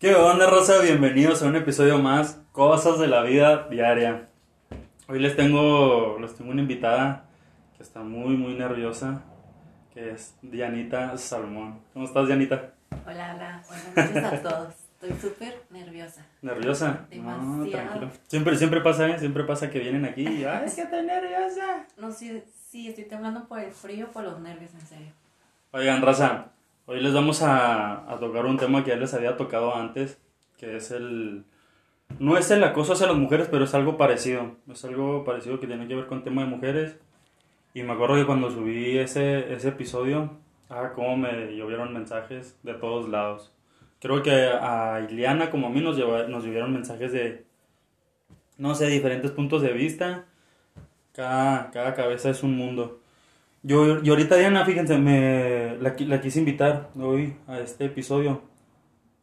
¿Qué onda, Rosa? Bienvenidos a un episodio más, Cosas de la Vida Diaria. Hoy les tengo, les tengo una invitada que está muy, muy nerviosa, que es Dianita Salmón. ¿Cómo estás, Dianita? Hola, hola, buenas noches a todos. Estoy súper nerviosa. ¿Nerviosa? Demasiado. No, tranquilo. Siempre, siempre pasa, ¿eh? Siempre pasa que vienen aquí y, ¡ay, es que estoy nerviosa! No sé si estoy temblando por el frío por los nervios, en serio. Oigan, Raza, hoy les vamos a, a tocar un tema que ya les había tocado antes, que es el... No es el acoso hacia las mujeres, pero es algo parecido. Es algo parecido que tiene que ver con tema de mujeres. Y me acuerdo que cuando subí ese, ese episodio, ah, cómo me llovieron mensajes de todos lados. Creo que a Iliana como a mí nos, lleva- nos llovieron mensajes de, no sé, diferentes puntos de vista. Cada, cada cabeza es un mundo. Yo, yo ahorita Diana, fíjense, me la, la quise invitar hoy a este episodio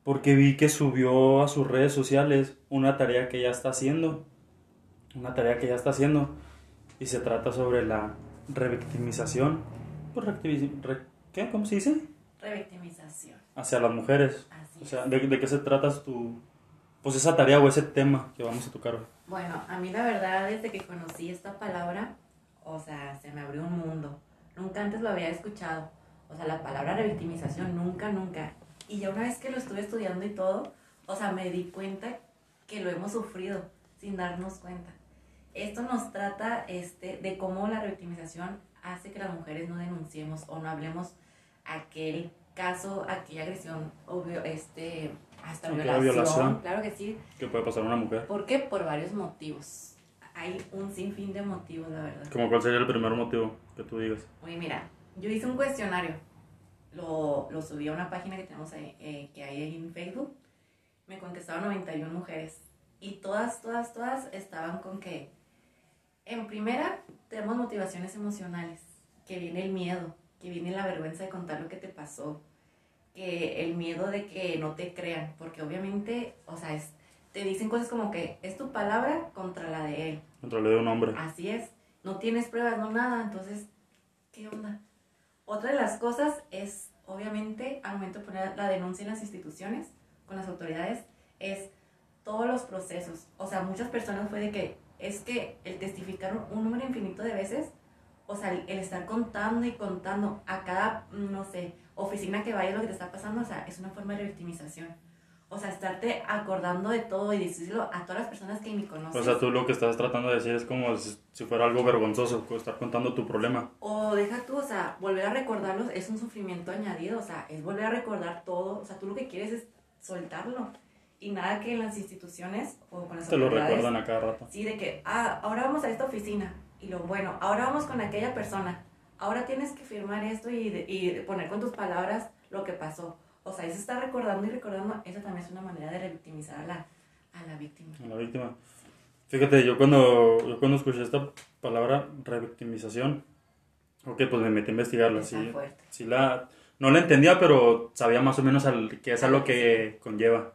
porque vi que subió a sus redes sociales una tarea que ya está haciendo, una tarea que ya está haciendo y se trata sobre la revictimización, pues, ¿qué? ¿Cómo se dice? Revictimización. Hacia las mujeres. Así O sea, es. ¿de, de qué se trata tu, pues esa tarea o ese tema que vamos a tocar hoy? Bueno, a mí la verdad, desde que conocí esta palabra, o sea, se me abrió un mundo. Nunca antes lo había escuchado. O sea, la palabra revictimización, nunca, nunca. Y ya una vez que lo estuve estudiando y todo, o sea, me di cuenta que lo hemos sufrido sin darnos cuenta. Esto nos trata este, de cómo la revictimización hace que las mujeres no denunciemos o no hablemos aquel caso, aquella agresión, obvio, este, hasta violación. violación. Claro que sí, ¿Qué puede pasar a una mujer? ¿Por qué? Por varios motivos. Hay un sinfín de motivos, la verdad. ¿Cómo cuál sería el primer motivo que tú digas? Oye, mira, yo hice un cuestionario. Lo, lo subí a una página que tenemos ahí, eh, que hay en Facebook. Me contestaron 91 mujeres. Y todas, todas, todas estaban con que, en primera, tenemos motivaciones emocionales. Que viene el miedo, que viene la vergüenza de contar lo que te pasó. Que el miedo de que no te crean. Porque obviamente, o sea, es, te dicen cosas como que es tu palabra contra la de él. Contra la de un hombre. Así es. No tienes pruebas, no nada. Entonces, ¿qué onda? Otra de las cosas es, obviamente, al momento de poner la denuncia en las instituciones, con las autoridades, es todos los procesos. O sea, muchas personas fue de que es que el testificar un, número infinito de veces, o sea, el, el estar contando y contando a cada, no sé, oficina que vaya lo que te está pasando, o sea, es una forma de revictimización. O sea, estarte acordando de todo y decírselo a todas las personas que ni conocen. O sea, tú lo que estás tratando de decir es como si, si fuera algo vergonzoso, estar contando tu problema. O deja tú, o sea, volver a recordarlos es un sufrimiento añadido, o sea, es volver a recordar todo, o sea, tú lo que quieres es soltarlo. Y nada que en las instituciones o con las Te lo recuerdan a cada rato. Sí, de que, ah, ahora vamos a esta oficina. Y lo bueno, ahora vamos con aquella persona. Ahora tienes que firmar esto y, y poner con tus palabras lo que pasó. O sea, eso está recordando y recordando, eso también es una manera de revictimizar a la, a la víctima. A la víctima. Fíjate, yo cuando, yo cuando escuché esta palabra revictimización, ok, pues me metí a investigarla. Sí, fuerte. sí la, no la entendía, pero sabía más o menos al, que es a lo que conlleva.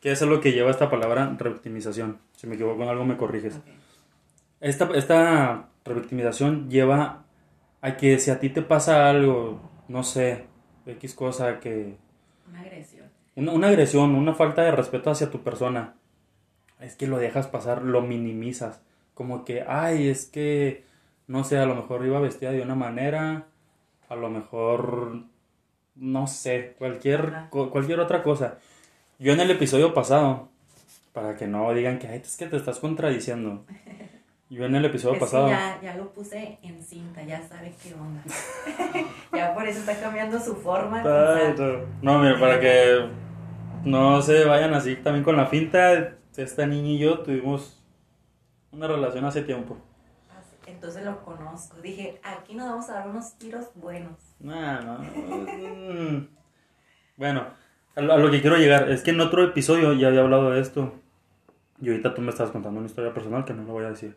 ¿Qué es a lo que lleva esta palabra revictimización? Si me equivoco en algo me corriges. Ok. Esta, esta revictimización lleva a que si a ti te pasa algo, no sé, X cosa que... Una agresión. Una, una agresión, una falta de respeto hacia tu persona, es que lo dejas pasar, lo minimizas. Como que, ay, es que, no sé, a lo mejor iba vestida de una manera, a lo mejor, no sé, cualquier, cualquier otra cosa. Yo en el episodio pasado, para que no digan que, ay, es que te estás contradiciendo. Yo en el episodio Es pasado... ya, ya lo puse en cinta, ya sabe qué onda. ya por eso está cambiando su forma. Ay, no. Mira, para que no se vayan así también con la finta, esta niña y yo tuvimos una relación hace tiempo. Entonces lo conozco. Dije, aquí nos vamos a dar unos tiros buenos. Nah, no. mm. Bueno, a lo, a lo que quiero llegar es que en otro episodio ya había hablado de esto. Y ahorita tú me estás contando una historia personal que no lo voy a decir.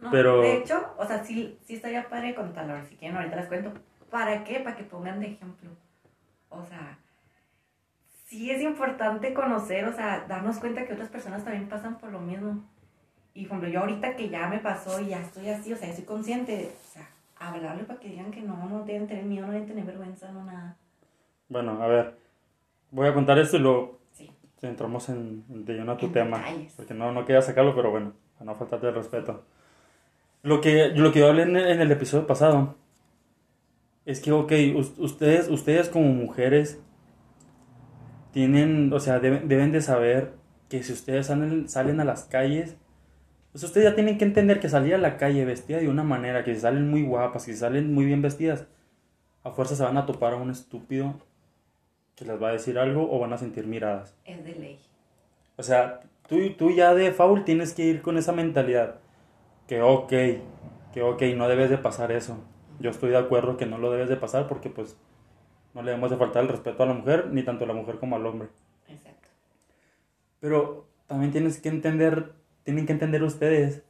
No, Pero- De hecho, o sea, sí, sí estaría padre contarlo. Si quieren, ahorita les cuento. ¿Para qué? Para que pongan de ejemplo. O sea, sí es importante conocer, o sea, darnos cuenta que otras personas también pasan por lo mismo. Y por ejemplo, yo ahorita que ya me pasó y ya estoy así, o sea, estoy consciente, de, o sea, hablarle para que digan que no, no deben tener miedo, no deben tener vergüenza, no nada. Bueno, a ver. Voy a contar esto y luego Sí. entramos en, de lleno a tu tema. Porque no, no quería sacarlo, pero bueno, a no faltarte el respeto. Lo que, lo que yo hablé en el, episodio pasado es que, ok, ustedes, ustedes como mujeres tienen, o sea, deben, de saber que si ustedes salen, salen a las calles, pues ustedes ya tienen que entender que salir a la calle vestida de una manera, que si salen muy guapas, que si salen muy bien vestidas, a fuerza se van a topar a un estúpido que les va a decir algo o van a sentir miradas. Es de ley. O sea, tú, tú ya de foul tienes que ir con esa mentalidad. Que ok, que ok, no debes de pasar eso. Yo estoy de acuerdo que no lo debes de pasar porque pues no le debemos de faltar el respeto a la mujer, ni tanto a la mujer como al hombre. Exacto. Pero también tienes que entender, tienen que entender ustedes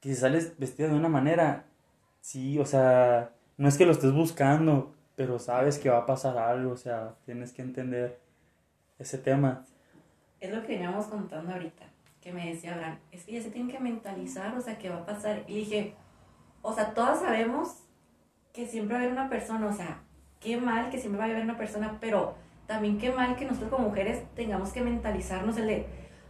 que si sales vestida de una manera, sí, o sea, no es que lo estés buscando, pero sabes que va a pasar algo, o sea, tienes que entender ese tema. Es lo que veníamos contando ahorita, que me decía Abraham, es que ya se tienen que mentalizar, o sea, que va a pasar. Y dije, o sea, todas sabemos que siempre va a haber una persona, o sea, qué mal que siempre va a haber una persona, pero también qué mal que nosotros como mujeres tengamos que mentalizarnos el de,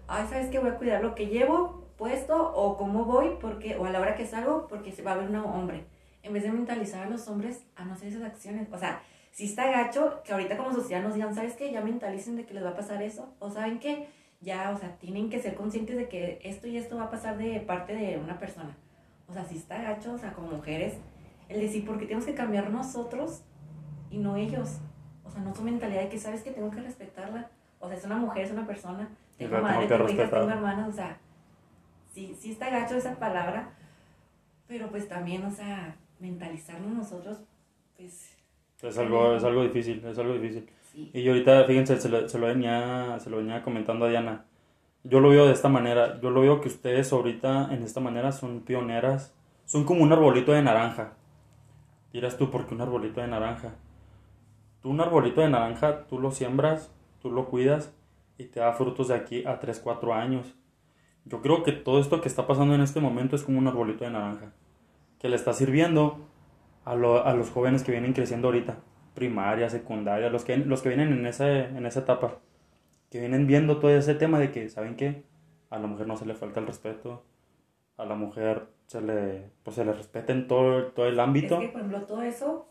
ay, ¿sabes qué? Voy a cuidar lo que llevo puesto o cómo voy, porque, o a la hora que salgo, porque se va a ver un hombre en vez de mentalizar a los hombres a no hacer esas acciones. O sea, si está gacho, que ahorita como sociedad nos digan, ¿sabes qué? Ya mentalicen de que les va a pasar eso. O saben que ya, o sea, tienen que ser conscientes de que esto y esto va a pasar de parte de una persona. O sea, si está gacho, o sea, como mujeres, el decir, ¿por qué tenemos que cambiar nosotros y no ellos? O sea, no su mentalidad de que, ¿sabes que Tengo que respetarla. O sea, es una mujer, es una persona. Tengo madre, tengo hijas, tengo hermanas, o sea, sí, sí está gacho esa palabra, pero pues también, o sea, mentalizarnos nosotros, pues... Es algo, es algo difícil, es algo difícil. Y yo ahorita, fíjense, se lo, lo, venía, se lo venía comentando a Diana. Yo lo veo de esta manera. Yo lo veo que ustedes ahorita en esta manera son pioneras. Son como un arbolito de naranja. Dirás tú, ¿por qué un arbolito de naranja? Tú un arbolito de naranja, tú lo siembras, tú lo cuidas y te da frutos de aquí a 3, 4 años. Yo creo que todo esto que está pasando en este momento es como un arbolito de naranja que le está sirviendo a, a los jóvenes que vienen creciendo ahorita, primaria, secundaria, los que, los que vienen en, ese, en esa etapa, que vienen viendo todo ese tema de que, ¿saben qué? A la mujer no se le falta el respeto, a la mujer se le, pues se le respeta en todo, todo el ámbito. Es que, por ejemplo, todo eso,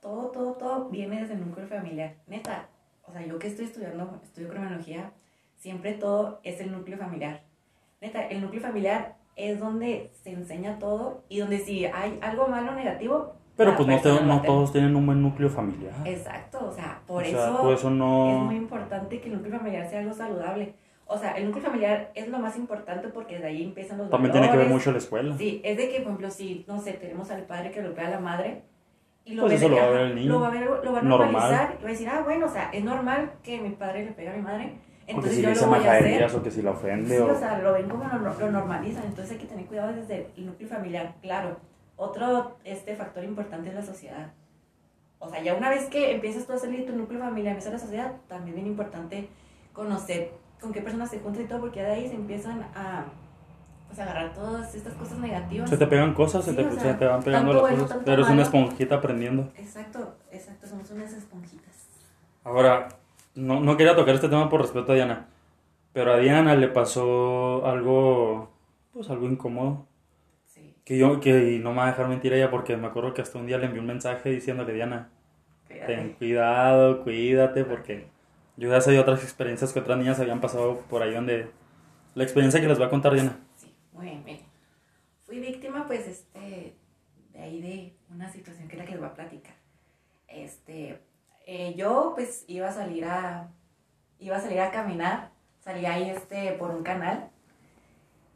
todo, todo, todo viene desde el núcleo familiar. Neta, o sea, yo que estoy estudiando, estudio criminología, siempre todo es el núcleo familiar. Neta, el núcleo familiar es donde se enseña todo y donde si hay algo malo o negativo. Pero pues no, no todos tienen un buen núcleo familiar. Exacto, o sea, por, eso, es muy importante que el núcleo familiar sea algo saludable. O sea, el núcleo familiar es lo más importante porque de ahí empiezan los También tiene que ver mucho la escuela. Sí, es de que, por ejemplo, si, no sé, tenemos al padre que golpea a la madre, y lo, pues eso lo va a ver el niño. Lo va a, ver, lo va a normalizar y va a decir, ah, bueno, o sea, es normal que mi padre le pegue a mi madre entonces si yo dice majaderías o que si la ofende. Sí, o... sea, lo ven como lo, lo, normalizan. Entonces hay que tener cuidado desde el núcleo familiar. Claro, otro este factor importante es la sociedad. O sea, ya una vez que empiezas tú a salir de tu núcleo familiar, empieza la sociedad, también es importante conocer con qué personas se juntan y todo, porque de ahí se empiezan a pues, agarrar todas estas cosas negativas. Se te pegan cosas, se, te, se, te, van pegando las cosas. Pero eres una esponjita aprendiendo. Exacto, exacto, somos unas esponjitas. Ahora, no, no quería tocar este tema por respeto a Diana, pero a Diana le pasó algo, pues algo incómodo. Que yo, que no me va a dejar mentir ella porque me acuerdo que hasta un día le envió un mensaje diciéndole, Diana, ten cuidado, cuídate, porque yo ya sé de otras experiencias que otras niñas habían pasado por ahí donde... La experiencia que les va a contar Diana. Sí, muy bien, Fui víctima, pues, este, de ahí de una situación que era que les voy a platicar. Este, eh, yo pues iba a salir a, iba a salir a caminar, salía ahí este, por un canal.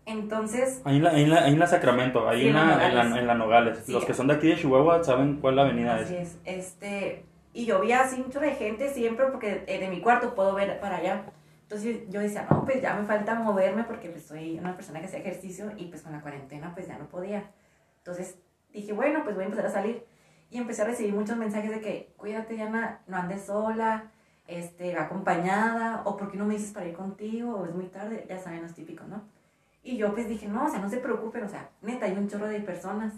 Entonces... Ahí en la, en la, en la Sacramento, ahí en, la, en, la, Nogales. Los que son de aquí de Chihuahua saben cuál la avenida así es. Este, y yo así mucho de gente siempre porque eh, de mi cuarto puedo ver para allá. Entonces yo decía, no, pues ya me falta moverme porque pues, soy una persona que hace ejercicio y pues con la cuarentena pues ya no podía. Entonces dije, bueno, pues voy a empezar a salir y empecé a recibir muchos mensajes de que, cuídate, Diana, no andes sola, este, acompañada, o ¿por qué no me dices para ir contigo? O es muy tarde, ya saben, los típicos, ¿no? Y yo pues dije, no, o sea, no se preocupen, o sea, neta, hay un chorro de personas.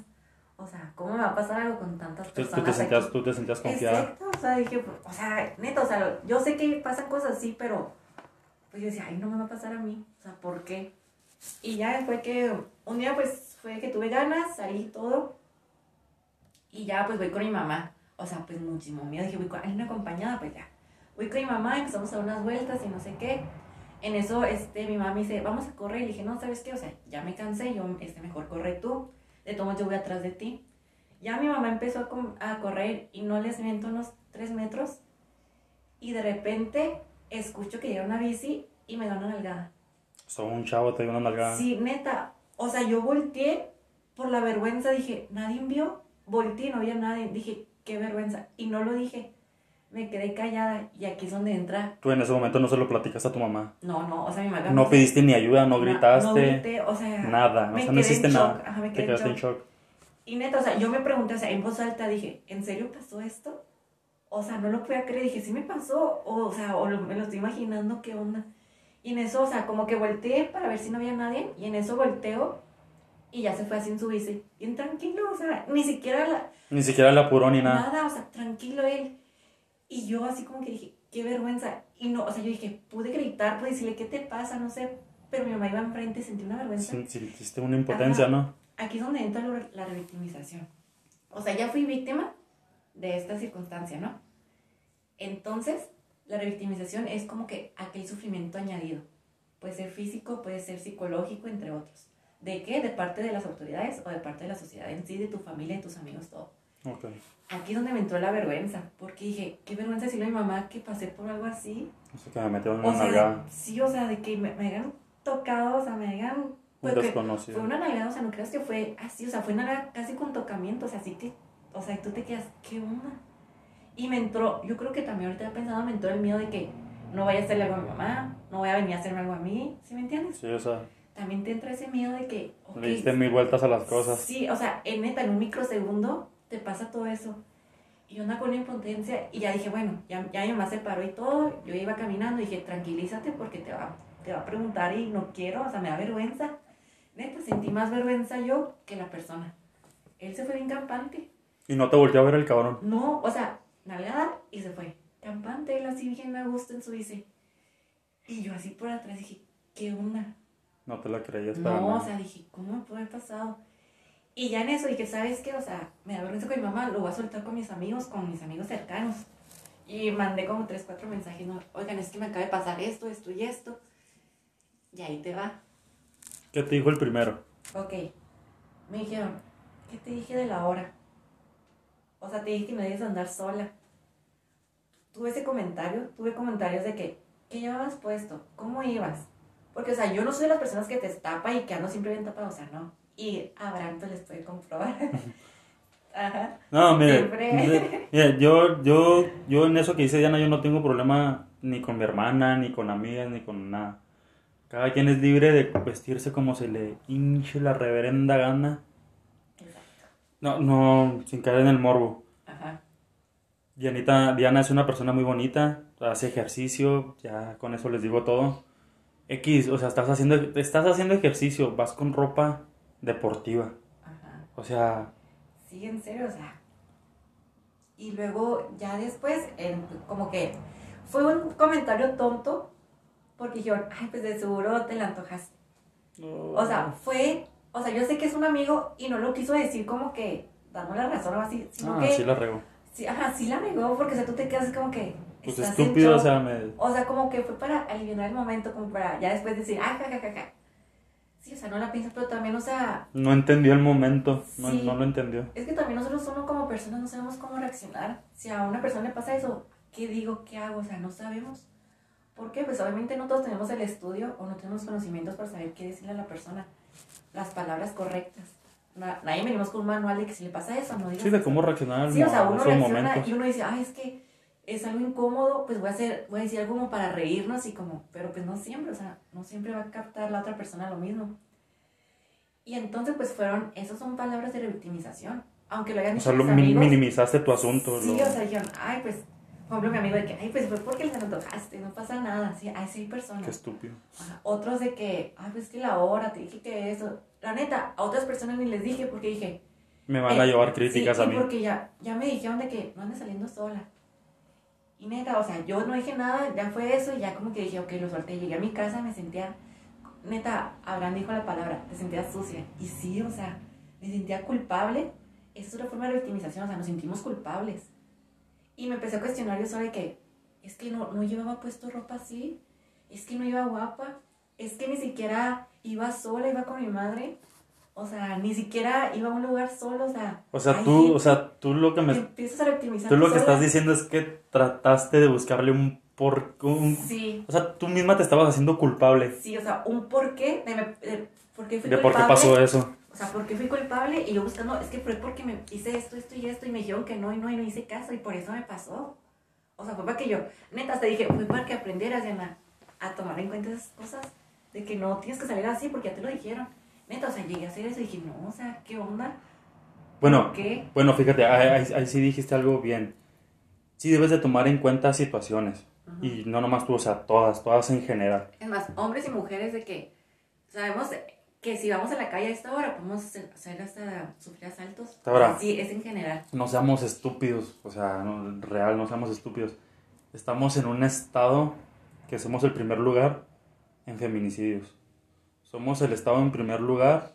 O sea, ¿cómo me va a pasar algo con tantas personas? Tú te sentías, tú te sentías confiada. Exacto, o sea, dije, o sea, neta, o sea, yo sé que pasan cosas así, pero pues yo decía, ay, no me va a pasar a mí, o sea, ¿por qué? Y ya fue que, un día pues fue que tuve ganas, salí todo, y ya pues voy con mi mamá, o sea, pues muchísimo miedo, dije, voy con alguien acompañada, pues ya, voy con mi mamá, empezamos a dar unas vueltas y no sé qué, en eso, este, mi mamá me dice, vamos a correr, y le dije, no, ¿sabes qué? O sea, ya me cansé, yo, este, mejor corre tú, de modos yo voy atrás de ti. Ya mi mamá empezó a, com- a correr y no les miento unos tres metros, y de repente escucho que llega una bici y me da una nalgada. Sea, un chavo te dio una nalgada. Sí, neta. O sea, yo volteé por la vergüenza, dije, nadie vio. Volteé, no había nadie. Dije, qué vergüenza. Y no lo dije. Me quedé callada y aquí es donde entra. Tú en ese momento no se lo platicaste a tu mamá. No, no, o sea, mi mamá. No me- pediste ni ayuda, no gritaste. No grité, o sea. Nada, o sea, no hiciste en nada. ajá, me Te quedé en quedaste en shock. shock. Y neta, o sea, yo me pregunté, o sea, en voz alta dije, ¿en serio pasó esto? O sea, no lo podía creer. Dije, ¿sí me pasó? O, o sea, o lo- me lo estoy imaginando, ¿qué onda? Y en eso, o sea, como que volteé para ver si no había nadie. Y en eso volteo y ya se fue así en su bici. Bien tranquilo, o sea, ni siquiera la, Ni siquiera le apuró ni nada. nada, o sea, tranquilo él. Y yo así como que dije, qué vergüenza. Y no, o sea, yo dije, pude gritar, pude decirle, ¿qué te pasa? No sé. Pero mi mamá iba enfrente sentí una vergüenza. Sí, Sentiste una impotencia, Ajá. ¿no? Aquí es donde entra la revictimización. O sea, ya fui víctima de esta circunstancia, ¿no? Entonces, la revictimización es como que aquel sufrimiento añadido. Puede ser físico, puede ser psicológico, entre otros. ¿De qué? De parte de las autoridades o de parte de la sociedad en sí, de tu familia, de tus amigos, todo. Ok. Aquí es donde me entró la vergüenza, porque dije, qué vergüenza decirle a mi mamá que pasé por algo así. O sea, que me metieron O una nalgada. sí, o sea, de que me, me hayan tocado, o sea, me hayan... Un pues, que- desconocido. fue una nalgada, o sea, no creas que fue así, o sea, fue nalgada casi con tocamiento, o sea, así que, o sea, tú te quedas, ¿qué onda? Y me entró, yo creo que también ahorita he pensado, me entró el miedo de que no vaya a hacerle algo a mi mamá, no vaya a venir a hacerme algo a mí, ¿sí me entiendes? Sí, o sea, También te entra ese miedo de que, ok, le diste mil vueltas a las cosas. Sí, o sea, en neta, en un microsegundo te pasa todo eso. Y yo andaba con una impotencia y ya dije, bueno, ya, ya mi mamá se paró y todo, yo iba caminando y dije, tranquilízate porque te va, te va a preguntar y no quiero, o sea, me da vergüenza. Neta, sentí más vergüenza yo que la persona. Él se fue bien campante. Y no te volteó a ver el cabrón. No, o sea, nalgada y se fue. Campante, él así bien a gusto en su bici. Y yo así por atrás dije, ¿qué onda? No te la creías para No, nada. o sea, dije, ¿cómo me puede haber pasado? Y ya en eso dije, ¿sabes qué? O sea, me da vergüenza con mi mamá, lo voy a soltar con mis amigos, con mis amigos cercanos. Y mandé como tres, cuatro mensajes, ¿no? Oigan, es que me acaba de pasar esto, esto y esto. Y ahí te va. ¿Qué te dijo el primero? Ok. Me dijeron, ¿qué te dije de la hora? O sea, te dije que no debes andar sola. Tuve ese comentario, tuve comentarios de que, ¿qué llevabas puesto? ¿Cómo ibas? Porque, o sea, yo no soy de las personas que te tapa y que ando siempre bien tapado, o sea, no. Y Abraham te les puede comprobar. Ajá. No, mire, Siempre. mire, mire, yo, yo, yo en eso que dice Diana, yo no tengo problema ni con mi hermana, ni con amigas, ni con nada. Cada quien es libre de vestirse como se le hinche la reverenda gana. Exacto. No, no, sin caer en el morbo. Ajá. Dianita, Diana es una persona muy bonita, hace ejercicio, ya con eso les digo todo. X, o sea, estás haciendo, estás haciendo ejercicio, vas con ropa deportiva. Ajá. O sea, Sí, en serio, o sea. Y luego, ya después, en- como que fue un comentario tonto, porque dijeron, ay, pues de seguro te la antojas. O sea, fue, o sea, yo sé que es un amigo y no lo quiso decir como que dando la razón o así, sino ah, que, sí la rego. sí, ajá, sí la negó, porque o sea, tú te quedas como que, Pues estúpido, o sea, me... O sea, como que fue para aliviar el momento, como para ya después decir, ah, ja, ja, ja, ja. Sí, o sea, no la piensas, pero también, o sea, No entendió el momento, no, Sí. no lo entendió. Es que también nosotros uno como personas no sabemos cómo reaccionar. Si a una persona le pasa eso, ¿qué digo? ¿Qué hago? O sea, no sabemos. ¿Por qué? Pues obviamente no todos tenemos el estudio o no tenemos conocimientos para saber qué decirle a la persona. Las palabras correctas. Na- nadie venimos con un manual de que si le pasa eso, no digas Sí, de cómo reaccionar Sí, o sea, en uno esos reacciona momentos. y uno dice, ay, es que es algo incómodo, pues voy a hacer, voy a decir algo como para reírnos y como, pero pues no siempre, o sea, no siempre va a captar la otra persona lo mismo. Y entonces, pues fueron, esas son palabras de revictimización. Aunque lo hayan O dicho sea, lo mis mi- amigos, minimizaste tu asunto. Sí, lo- o sea, dijeron, ay, pues, por ejemplo, mi amigo de que, ay, pues fue porque les antojaste, no pasa nada. Sí, ay, sí personas. Qué estúpido. Ajá. Otros de que, ay, pues que la hora, te dije que eso. La neta, a otras personas ni les dije porque dije, Me van a eh, llevar críticas sí, a mí. porque ya, ya me dijeron de que no andes saliendo sola. Y neta, o sea, yo no dije nada, ya fue eso, y ya como que dije, ok, lo solté. Llegué a mi casa, me sentía, neta, Abraham dijo la palabra, te sentías sucia. Y sí, o sea, me sentía culpable. Esa es otra forma de victimización, o sea, nos sentimos culpables. Y me empecé a cuestionar yo sobre que, es que no, no llevaba puesto ropa así, es que no iba guapa, es que ni siquiera iba sola, iba con mi madre. O sea, ni siquiera iba a un lugar solo, o sea. O sea, tú, gente o sea, tú lo que me, empiezas a victimizar tú lo que estás diciendo es que trataste de buscarle un por, un, Sí, o sea, tú misma te estabas haciendo culpable sí, o sea, un porqué de, por qué fui de por qué culpable. pasó eso. O sea, ¿por qué fui culpable? Y yo buscando, es que fue porque me hice esto, esto y esto, y me dijeron que no, y no, y no hice caso, y por eso me pasó. O sea, fue para que yo, neta, te dije, fue para que aprendieras, Diana, a tomar en cuenta esas cosas, de que no tienes que salir así porque ya te lo dijeron. Neta, o sea, llegué a hacer eso y dije, no, o sea, ¿qué onda? Bueno, ¿Por qué? bueno, fíjate, ahí, ahí- ahí sí dijiste algo bien. Sí debes de tomar en cuenta situaciones. Ujú. Y no nomás tú, o sea, todas, todas en general. Es más, hombres y mujeres de que sabemos que si vamos a la calle a esta hora podemos hacer hasta sufrir asaltos. Sí, es en general. No seamos estúpidos, o sea, no, real, no seamos estúpidos. Estamos en un estado que somos el primer lugar en feminicidios. Somos el estado en primer lugar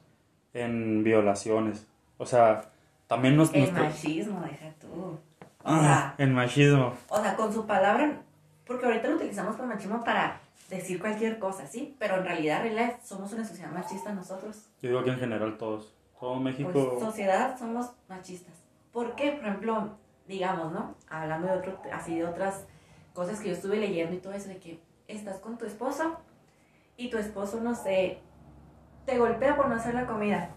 en violaciones. O sea, también nos... El nuestro- machismo, deja tú. O Ah, sea, el machismo. o sea, con su palabra, porque ahorita lo utilizamos como machismo para decir cualquier cosa, ¿sí? Pero en realidad, en realidad somos una sociedad machista nosotros. Yo digo que en general todos. Todo México... Pues, sociedad somos machistas. ¿Por qué? Por ejemplo, digamos, ¿no? Hablando de otro, así de otras cosas que yo estuve leyendo y todo eso, de que estás con tu esposo y tu esposo, no sé, te golpea por no hacer la comida.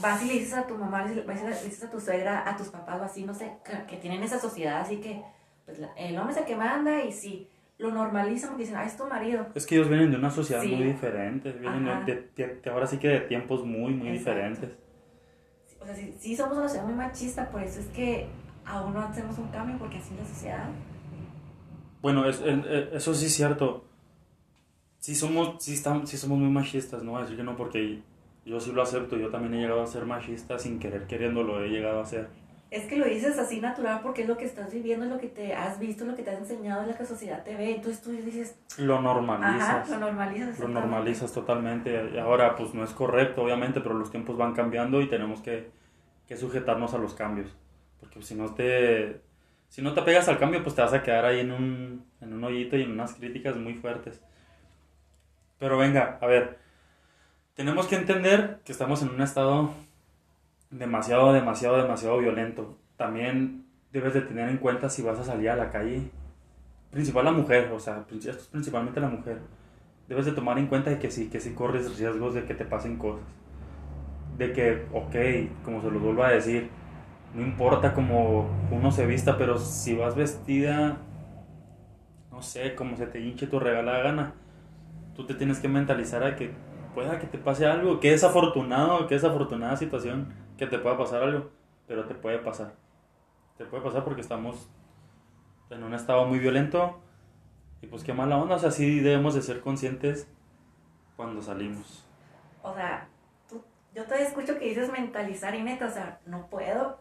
Vas y le dices a tu mamá, le dices a tu suegra, a tus papás o así, no sé, que, tienen esa sociedad, así que pues, el hombre es el que manda y sí, lo normalizan porque dicen, ah, es tu marido. Es que ellos vienen de una sociedad Sí. muy diferente. Vienen de, de- de- ahora sí que de tiempos muy, muy Exacto. diferentes. O sea, sí, sí somos una sociedad muy machista, por eso es que aún no hacemos un cambio porque así es la sociedad. Bueno, es- en- eh, eso sí es cierto. Sí somos, sí, estamos, sí somos muy machistas, no voy a decir que no, porque yo sí lo acepto. Yo también he llegado a ser machista sin querer queriendo, lo he llegado a hacer. Es que lo dices así natural porque es lo que estás viviendo, es lo que te has visto, lo que te has enseñado, es lo que la sociedad te ve. Entonces tú dices, Lo ajá, normalizas. lo normalizas. Lo normalizas totalmente. Ahora, pues no es correcto, obviamente, pero los tiempos van cambiando y tenemos que, que sujetarnos a los cambios. Porque si no te, si no te pegas al cambio, pues te vas a quedar ahí en un, en un hoyito y en unas críticas muy fuertes. Pero venga, a ver, tenemos que entender que estamos en un estado demasiado, demasiado, demasiado violento. También debes de tener en cuenta si vas a salir a la calle, principal la mujer, o sea, esto es principalmente la mujer. Debes de tomar en cuenta que sí, que sí corres riesgos de que te pasen cosas. De que, ok, como se los vuelvo a decir, no importa cómo uno se vista, pero si vas vestida, no sé, como se te hinche tu regalada gana, tú te tienes que mentalizar a que pueda que te pase algo, que es afortunado, que es afortunada situación, que te pueda pasar algo, pero te puede pasar. Te puede pasar porque estamos en un estado muy violento y pues qué mala onda, o sea, sí debemos de ser conscientes cuando salimos. O sea, tú, yo te escucho que dices mentalizar y neta, o sea, no puedo.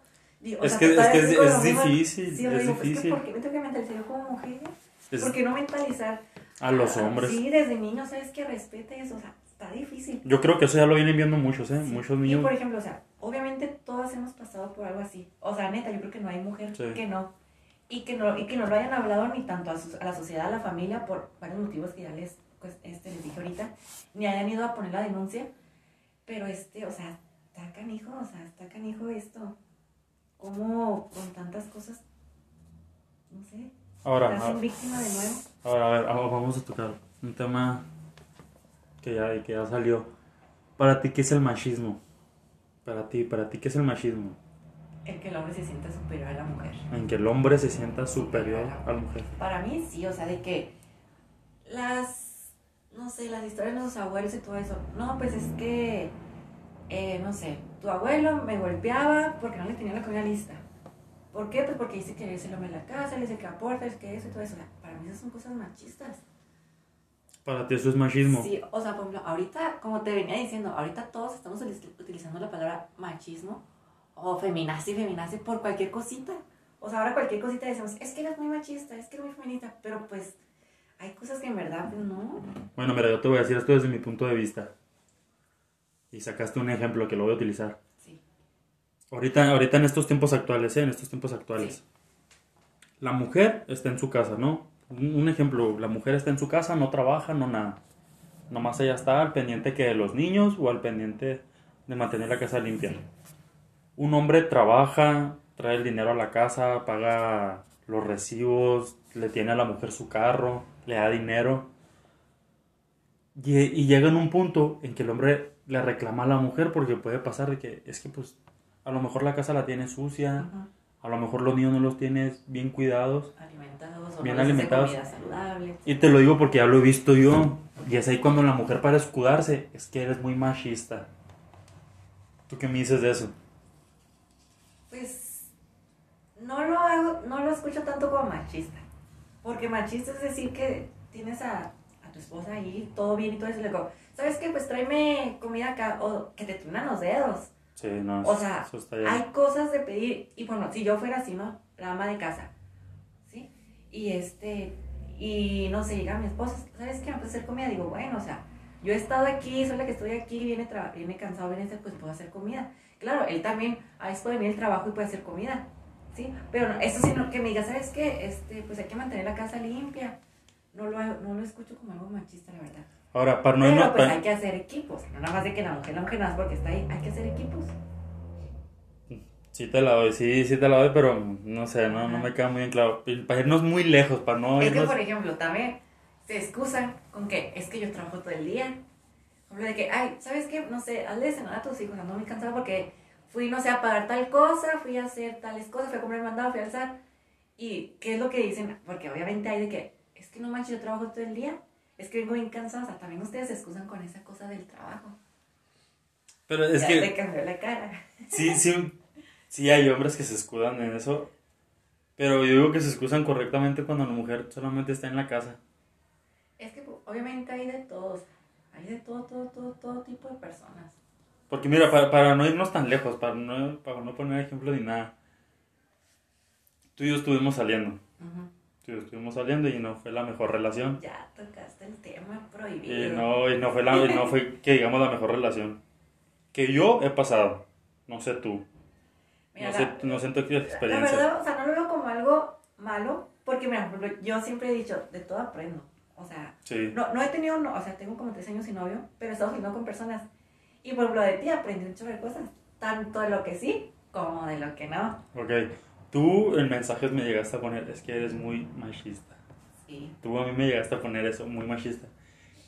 O Es sea, que- es que es- es difícil, Sí, es digo, pues, difícil. que ¿por qué me tengo que mentalizar yo como mujer? ¿Por qué no mentalizar? A los Ah, hombres. Sí, desde niño, ¿sabes? Que respete eso, o sea, está difícil. Yo creo que eso ya lo vienen viendo muchos, ¿eh? Sí. Muchos Y niños. por ejemplo, o sea, obviamente todas hemos pasado por algo así. O sea, neta, yo creo que no hay mujer Sí. que no. Y que no, y que no lo hayan hablado ni tanto a, su- a la sociedad, a la familia, por varios motivos que ya les, pues, este, les dije ahorita, ni hayan ido a poner la denuncia. Pero este, o sea, está canijo, o sea, está canijo esto. Como con tantas cosas, no sé, Ahora, hacen a- víctima de nuevo. Ahora, a ver, ah, vamos a tocar un tema que ya, que ya salió. Para ti, ¿qué es el machismo? Para ti, para ti, ¿qué es el machismo? El que el hombre se sienta superior a la mujer. En que el hombre se sienta superior a la mujer. Para mí sí, o sea, de que las, no sé, las historias de los abuelos y todo eso. No, pues es que, eh, no sé, tu abuelo me golpeaba porque no le tenía la comida lista. ¿Por qué? Pues porque dice que es el hombre de la casa, él es el que aporta, es que eso y todo eso. O sea, mí esas son cosas machistas. Para ti eso es machismo. Sí, o sea, por ejemplo, ahorita, como te venía diciendo, ahorita todos estamos utilizando la palabra machismo o feminazi, feminazi por cualquier cosita. O sea, ahora cualquier cosita decimos, es que eres muy machista, es que eres muy feminista, pero pues hay cosas que en verdad pues, no. Bueno, mira, yo te voy a decir esto desde mi punto de vista. Y sacaste un ejemplo que lo voy a utilizar. Sí. Ahorita, ahorita en estos tiempos actuales, ¿eh? En estos tiempos actuales. Sí. La mujer está en su casa, ¿no? Un, ejemplo, la mujer está en su casa, no trabaja, no nada. Nomás ella está al pendiente que de los niños o al pendiente de mantener la casa limpia. Un hombre trabaja, trae el dinero a la casa, paga los recibos, le tiene a la mujer su carro, le da dinero. Y, y llega en un punto en que el hombre le reclama a la mujer porque puede pasar de que es que pues a lo mejor la casa la tiene sucia. A lo mejor los niños no los tienes bien cuidados. Alimentados o Bien no alimentados. comida saludable. Y te lo digo porque ya lo he visto yo. Y es ahí cuando la mujer para escudarse, es que eres muy machista. ¿Tú qué me dices de eso? Pues no lo hago, no lo escucho tanto como machista. Porque machista es decir que tienes a, a tu esposa ahí, todo bien y todo eso, y le digo, ¿sabes qué? Pues tráeme comida acá, o que te truenan los dedos. Sí, no. O sea, hay cosas de pedir, y bueno, si yo fuera así, ¿no? La ama de casa, ¿sí? Y este, y no sé, llega mi esposa, ¿sabes qué? ¿Me puedes hacer comida? Digo, bueno, o sea, yo he estado aquí, soy la que estoy aquí, viene, viene cansado, viene, pues puedo hacer comida. Claro, él también, a veces puede venir el trabajo y puede hacer comida, ¿sí? Pero no, eso sí, no, que me diga, ¿sabes qué? Este, pues hay que mantener la casa limpia. No lo, no lo escucho como algo machista, la verdad. Ahora, para no Pero irnos. pues pa- hay que hacer equipos, no nada más de que la mujer, la mujer nada más porque está ahí, hay que hacer equipos. Sí te la doy, sí, sí te la doy, pero no sé, no, no me queda muy bien claro. Para irnos muy lejos, para no Es que, irnos... por ejemplo, también se excusan con que es que yo trabajo todo el día. Ejemplo, de que, ay, ¿sabes qué? No sé, hazle de cenar a tus hijos, ando muy cansada porque fui, no sé, a pagar tal cosa, fui a hacer tales cosas, fui a comprar el mandado, fui a alzar. ¿Y qué es lo que dicen? Porque obviamente hay de que, es que no manches, yo trabajo todo el día, es que vengo bien cansada. O sea, también ustedes se excusan con esa cosa del trabajo. Pero es ya que... le cambió la cara. Sí, sí, sí hay hombres que se escudan en eso, pero yo digo que se excusan correctamente cuando la mujer solamente está en la casa. Es que pues, obviamente hay de todos, hay de todo, todo, todo, todo tipo de personas. Porque mira, para, para no irnos tan lejos, para no, para no poner ejemplo ni nada, tú y yo estuvimos saliendo, tú yo estuvimos saliendo y no fue la mejor relación. Ya tocaste el tema prohibido. Y no, y no fue, la, y no fue que digamos la mejor relación. Que yo he pasado, no sé tú, Mira, no sé, la- no sé en tu La experiencia. verdad, o sea, no lo veo como algo malo, porque mira, yo siempre he dicho, de todo aprendo. O sea, Sí, no, no he tenido, no, o sea, tengo como tres años sin novio, pero he estado saliendo con personas. Y por ejemplo, de ti aprendí un chorro de cosas, tanto de lo que sí como de lo que no. ok. Tú en mensajes me llegaste a poner, es que eres muy machista. Sí. Tú a mí me llegaste a poner eso, muy machista.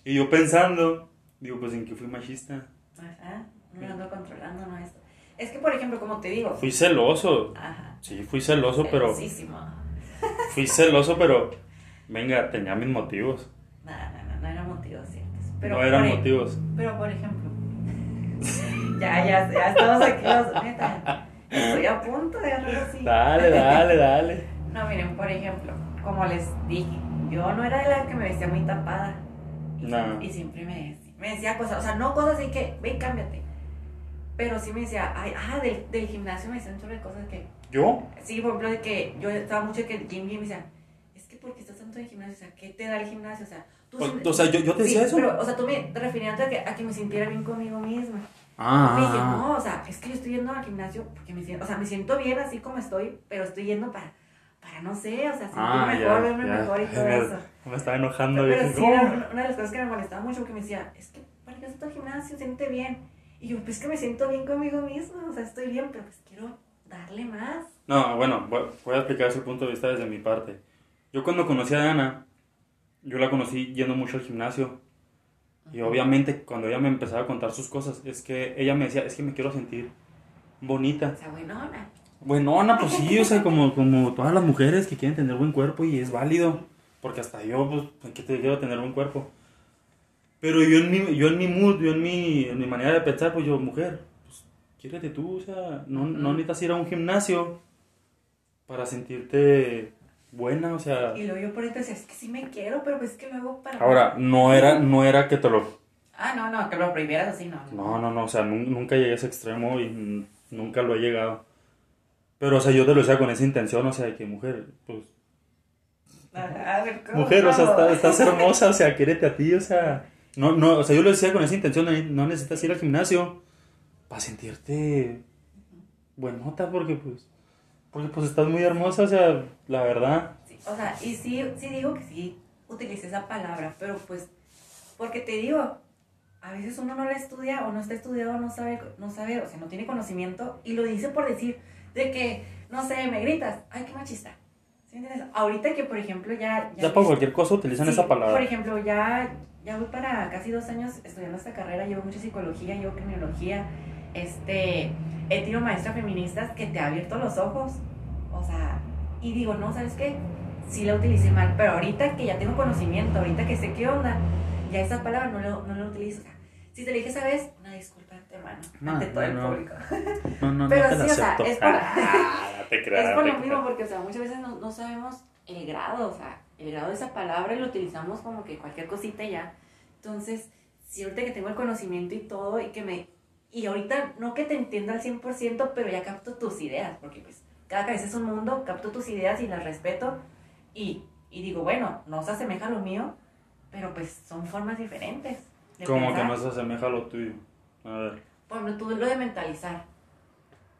Y yo pensando, digo, pues en qué fui machista. Ajá, no ando controlando, no esto. Es que, por ejemplo, como te digo, Fui celoso. ajá, Sí, fui celoso, pero. celosísimo. Fui celoso, pero. Venga, tenía mis motivos. No, no, no, no eran motivos ciertos. Pero no eran e- motivos. Pero, por ejemplo, ya, ya, ya estamos aquí, los, neta. Estoy a punto de agarrar así. Dale, dale, dale. No, miren, por ejemplo, como les dije, yo no era de la que me vestía muy tapada. Y, No. y siempre me decía, me decía cosas, o sea, no cosas así que, ve y cámbiate. Pero sí me decía, ay, ah, del, del gimnasio me decía un chorro de cosas que, ¿Yo? sí, por ejemplo, de que yo estaba mucho que el gym, gym, me decía, es que porque estás tanto en el gimnasio, o sea, ¿qué te da el gimnasio? O sea, tú O, siempre- o sea, yo, yo te Sí, decía eso. Pero, o sea, tú me referías a que, a que me sintiera bien conmigo misma. Ah, me dije, ah, no, o sea, es que yo estoy yendo al gimnasio porque me siento, o sea, me siento bien así como estoy, pero estoy yendo para, para no sé, o sea, sentirme ah, mejor, ya, verme ya. mejor y todo me, eso. me estaba enojando. Pero, dije, sí, una una de las cosas que me molestaba mucho porque me decía, es que, ¿para qué vas al gimnasio? Siente bien. Y yo, pues que me siento bien conmigo misma, o sea, estoy bien, pero pues quiero darle más. No, bueno, voy voy a explicar su punto de vista desde mi parte. Yo cuando conocí a Ana, yo la conocí yendo mucho al gimnasio. Y obviamente cuando ella me empezaba a contar sus cosas, es que ella me decía, es que me quiero sentir bonita. O sea, buenona. Bueno, Ana, pues sí, o sea, como, como todas las mujeres que quieren tener buen cuerpo y es válido. Porque hasta yo, pues, que te quiero tener buen cuerpo. Pero yo en mi, yo en mi mood, yo en mi, en mi manera de pensar, pues yo, mujer, pues, quiérete tú, o sea, no, no necesitas ir a un gimnasio para sentirte buena, o sea. Y luego yo por ahí decía, es que sí me quiero, pero pues que luego para... Ahora, no era, no era que te lo... Ah, no, no, que lo prohibieras así, no. No, no, no, o sea, nun- nunca llegué a ese extremo y nunca lo he llegado. Pero, o sea, yo te lo decía con esa intención, o sea, de que mujer, pues, A ver, ¿cómo? mujer, o sea, está- estás hermosa, o sea, quiérete a ti, o sea, no, no, o sea, yo lo decía con esa intención, no- no necesitas ir al gimnasio para sentirte buenota, porque, pues, porque, pues, estás muy hermosa, o sea, la verdad, Sí, o sea, y sí, sí digo que sí utilicé esa palabra, pero pues, porque te digo, a veces uno no la estudia o no está estudiado, no sabe, no sabe, o sea, no tiene conocimiento y lo dice por decir de que, no sé, me gritas, ay, qué machista. ¿Sí entiendes? Ahorita que, por ejemplo, ya... ya para cualquier cosa utilizan Sí, esa palabra. Por ejemplo, ya, ya voy para casi dos años estudiando esta carrera, llevo mucha psicología, llevo criminología, este, he tenido maestras feministas que te ha abierto los ojos, o sea, y digo, no, ¿sabes qué? Sí la utilicé mal, pero ahorita que ya tengo conocimiento, ahorita que sé qué onda, ya esa palabra no la no lo utilizo, o sea, si te lo dije esa vez, una disculpa de antemano, No, ante todo no, el público. No, Pero la sí, o sea, es por- Ah, te creas, Es por te lo mismo, porque o sea, muchas veces no, sabemos el grado, o sea, el grado de esa palabra y lo utilizamos como que cualquier cosita ya. Entonces, si ahorita que tengo el conocimiento y todo y que me... Y ahorita no que te entienda al 100%, pero ya capto tus ideas, porque pues cada cabeza es un mundo, capto tus ideas y las respeto y, y digo, bueno, no se asemeja a lo mío, pero pues son formas diferentes. Como que no se asemeja a lo tuyo. A ver. Por ejemplo, tú lo de mentalizar.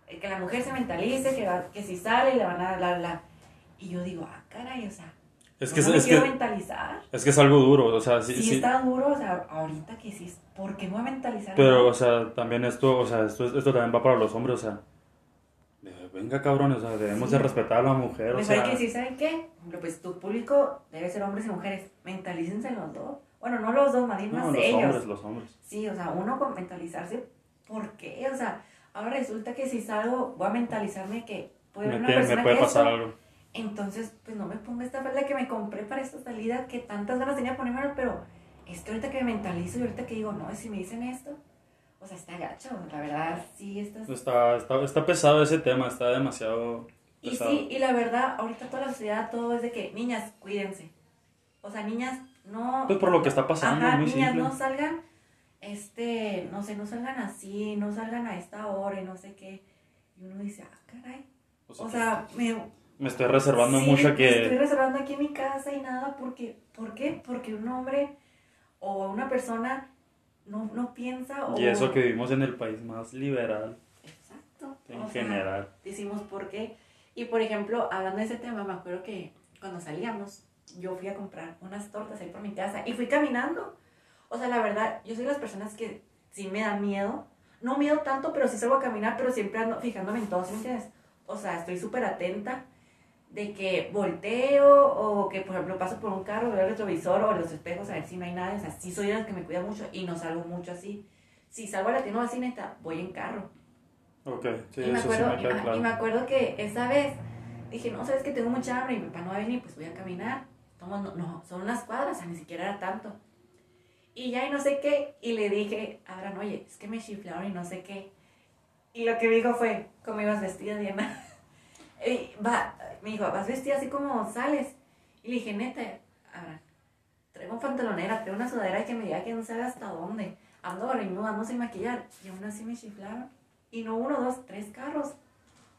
Eh, Que la mujer se mentalice, que, va- que si sale y le van a bla, bla. Y yo digo, ah, caray, o sea, Es que, no me es quiero que, mentalizar. es que es algo duro, o sea, sí, Sí, sí. está duro, o sea, ahorita que sí, ¿por qué no voy a mentalizar? Pero, o sea, también esto, o sea, esto, esto también va para los hombres, o sea, venga cabrones, o sea, debemos Sí. de respetar a la mujer, o Mejor hay sea, que decir, ¿saben qué? Pues tu público debe ser hombres y mujeres. Mentalícense los dos. Bueno, no los dos, más bien no, más los ellos. hombres, los hombres. Sí, o sea, uno con mentalizarse, ¿por qué? O sea, ahora resulta que si salgo, voy a mentalizarme que puede Me, haber una te- me persona puede que pasar esto, algo. Entonces, pues no me ponga esta falda que me compré para esta salida, que tantas ganas tenía de ponerme, pero es que ahorita que me mentalizo y ahorita que digo, no, si me dicen esto, o sea, está gacho, la verdad, sí, estás... Está, está, está pesado ese tema, está demasiado Y pesado. sí, y la verdad, ahorita toda la sociedad, todo es de que, niñas, cuídense. O sea, niñas, no... Pues por lo que está pasando, Ajá, muy niñas, simple. no salgan, este, no sé, no salgan así, no salgan a esta hora y no sé qué. Y uno dice, ah, caray. O sea, O sea, me, me estoy reservando Sí, mucho me Estoy que... reservando aquí en mi casa y nada, porque, ¿por qué? Porque un hombre o una persona no, no piensa o... Y eso que vivimos en el país más liberal Exacto. en o sea, general. decimos por qué. Y por ejemplo, hablando de ese tema, me acuerdo que cuando salíamos, yo fui a comprar unas tortas ahí por mi casa y fui caminando. O sea, la verdad, yo soy de las personas que sí me da miedo. No miedo tanto, pero sí salgo a caminar, pero siempre ando fijándome en todo, ¿sí me entiendes? O sea, estoy súper atenta de que volteo o que, por ejemplo, paso por un carro, veo el retrovisor o los espejos a ver si no hay nada. O sea, sí soy de las que me cuida mucho y no salgo mucho así. Si salgo a la tienda o así, neta, voy en carro. Ok, sí, y, me eso sí acuerdo, me y, queda ajá, claro. y me acuerdo que esa vez dije, no, sabes que tengo mucha hambre y mi papá no va a venir, pues voy a caminar. Tomo- no, no, son unas cuadras, o sea, ni siquiera era tanto. Y ya y no sé qué, y le dije Abraham, oye, es que me chiflaron y no sé qué. Y lo que me dijo fue, ¿cómo ibas vestida, Diana? Y va, me dijo, vas vestida así como sales. Y le dije, neta, Abraham, traigo pantalonera, traigo una sudadera que me diga que no sabe hasta dónde. Ando barrinuda, ando sin maquillar. Y aún así me chiflaron. Y no uno, dos, tres carros.